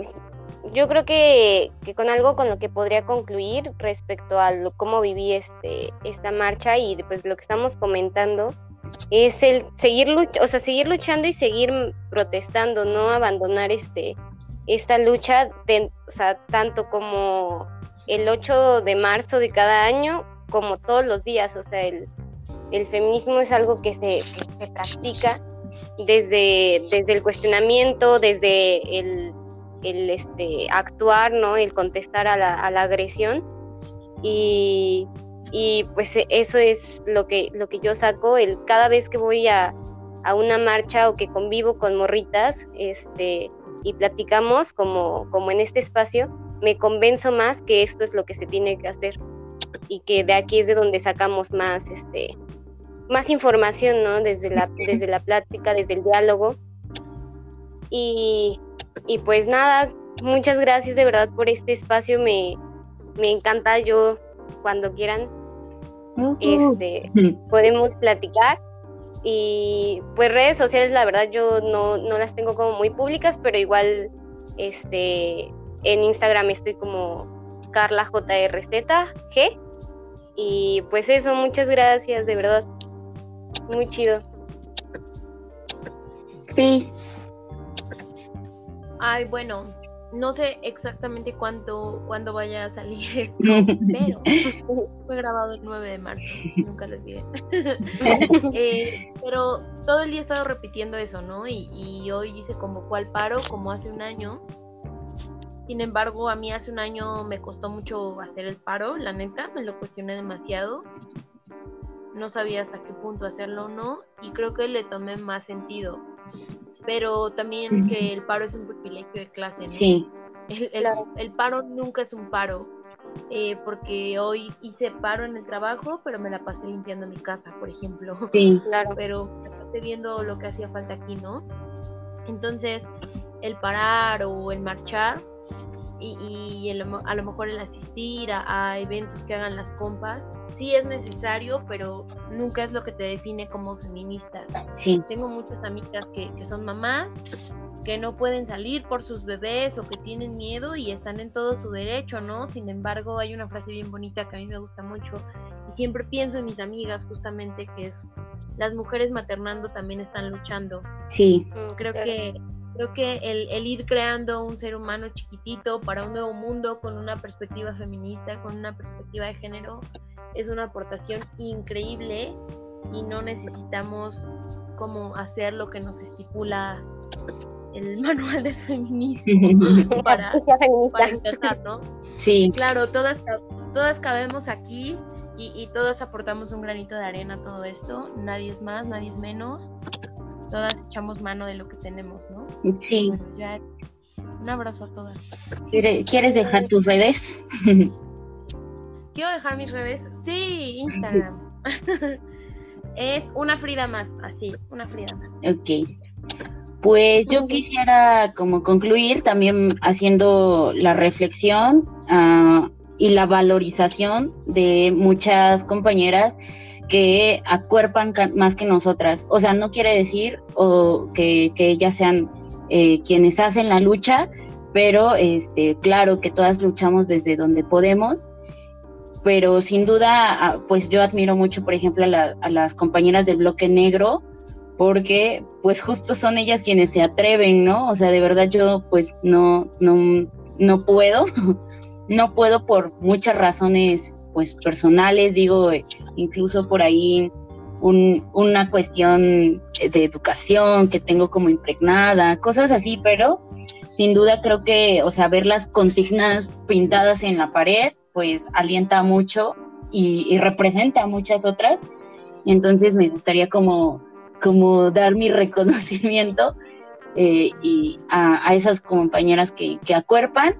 yo creo que, que, con algo con lo que podría concluir respecto a cómo viví este, esta marcha y pues lo que estamos comentando es el seguir o sea, seguir luchando y seguir protestando, no abandonar este esta lucha o sea, tanto como el 8 de marzo de cada año como todos los días, o sea, el, el feminismo es algo que se, que se practica desde, desde el cuestionamiento, desde el, el este, actuar, ¿no? El contestar a la, a la agresión. Y, y, pues eso es lo que, lo que yo saco. El, cada vez que voy a, a una marcha o que convivo con morritas este, y platicamos como, como en este espacio, me convenzo más que esto es lo que se tiene que hacer y que de aquí es de donde sacamos más este más información, ¿no? Desde la, desde la plática, desde el diálogo. Y, y pues nada, muchas gracias de verdad por este espacio, me, me encanta yo cuando quieran. Este, podemos platicar y pues redes sociales la verdad yo no, no las tengo como muy públicas pero igual este en Instagram estoy como Carla G y pues eso muchas gracias de verdad muy chido. Sí. Ay, bueno, no sé exactamente cuánto, cuándo vaya a salir esto, pero fue grabado el 9 de marzo, nunca lo olvidé. Eh, pero todo el día he estado repitiendo eso, ¿no? Y, y hoy se convocó al paro como hace un año. Sin embargo, a mí hace un año me costó mucho hacer el paro, la neta, me lo cuestioné demasiado no sabía hasta qué punto hacerlo o no y creo que le tomé más sentido. Pero también que el paro es un privilegio de clase, ¿no? El, paro nunca es un paro, eh, porque hoy hice paro en el trabajo, pero me la pasé limpiando mi casa, por ejemplo. Sí, claro. Pero me viendo lo que hacía falta aquí, ¿no? Entonces, el parar o el marchar y, a lo mejor el asistir a, eventos que hagan las compas, sí es necesario, pero nunca es lo que te define como feminista. Tengo muchas amigas que, que son mamás, que no pueden salir por sus bebés o que tienen miedo y están en todo su derecho, ¿no? Sin embargo, hay una frase bien bonita que a mí me gusta mucho y siempre pienso en mis amigas justamente que es las mujeres maternando también están luchando. Sí. Creo que Creo que el, ir creando un ser humano chiquitito para un nuevo mundo con una perspectiva feminista, con una perspectiva de género, es una aportación increíble y no necesitamos como hacer lo que nos estipula el manual de feminismo para, para ¿no? Sí. Claro, todas, todas cabemos aquí y, y todas aportamos un granito de arena a todo esto. Nadie es más, nadie es menos todas echamos mano de lo que tenemos, ¿no? Sí. un abrazo a todas. ¿Quieres dejar tus redes? Quiero dejar mis redes. Sí, Instagram. es una Frida más, así, una Frida más. Ok. Pues yo quisiera como concluir también haciendo la reflexión uh, y la valorización de muchas compañeras que acuerpan más que nosotras. O sea, no quiere decir o que, ellas sean eh, quienes hacen la lucha, pero este, claro que todas luchamos desde donde podemos. Pero sin duda, ah, pues yo admiro mucho, por ejemplo, a, a las compañeras del bloque negro, porque pues justo son ellas quienes se atreven, ¿no? O sea, de verdad yo pues no, no, no puedo, no puedo por muchas razones pues personales, digo, incluso por ahí una cuestión de educación que tengo como impregnada, cosas así, pero sin duda creo que, o sea, ver las consignas pintadas en la pared, pues alienta mucho y, representa muchas otras. Entonces me gustaría como, como dar mi reconocimiento eh, y a, esas compañeras que, que acuerpan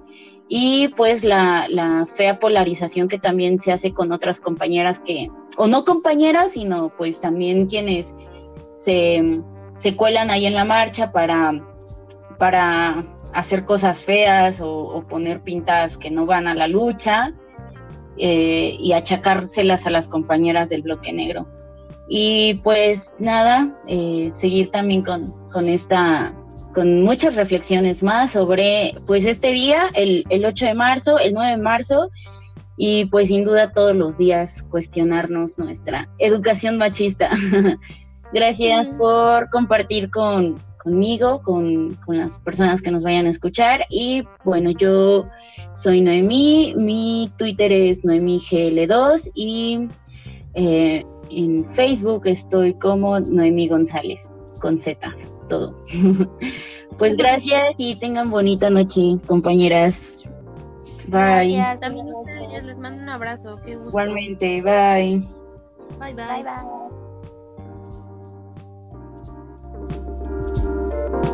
y pues la, fea polarización que también se hace con otras compañeras que, o no compañeras, sino pues también quienes se, se cuelan ahí en la marcha para, para hacer cosas feas o, poner pintas que no van a la lucha. eh, y achacárselas a las compañeras del bloque negro. Y pues nada, eh, seguir también con, con esta con muchas reflexiones más sobre pues este día, el, el 8 de marzo, el 9 de marzo, y pues sin duda todos los días cuestionarnos nuestra educación machista. Gracias por compartir con, conmigo, con, las personas que nos vayan a escuchar. Y bueno, yo soy Noemí, mi Twitter es NoemíGL2 y eh, en Facebook estoy como Noemí González, con Z, todo. pues gracias y tengan bonita noche, compañeras. Bye. Gracias. También ustedes les mando un abrazo. Qué gusto. Igualmente, bye. Bye, bye. bye, bye.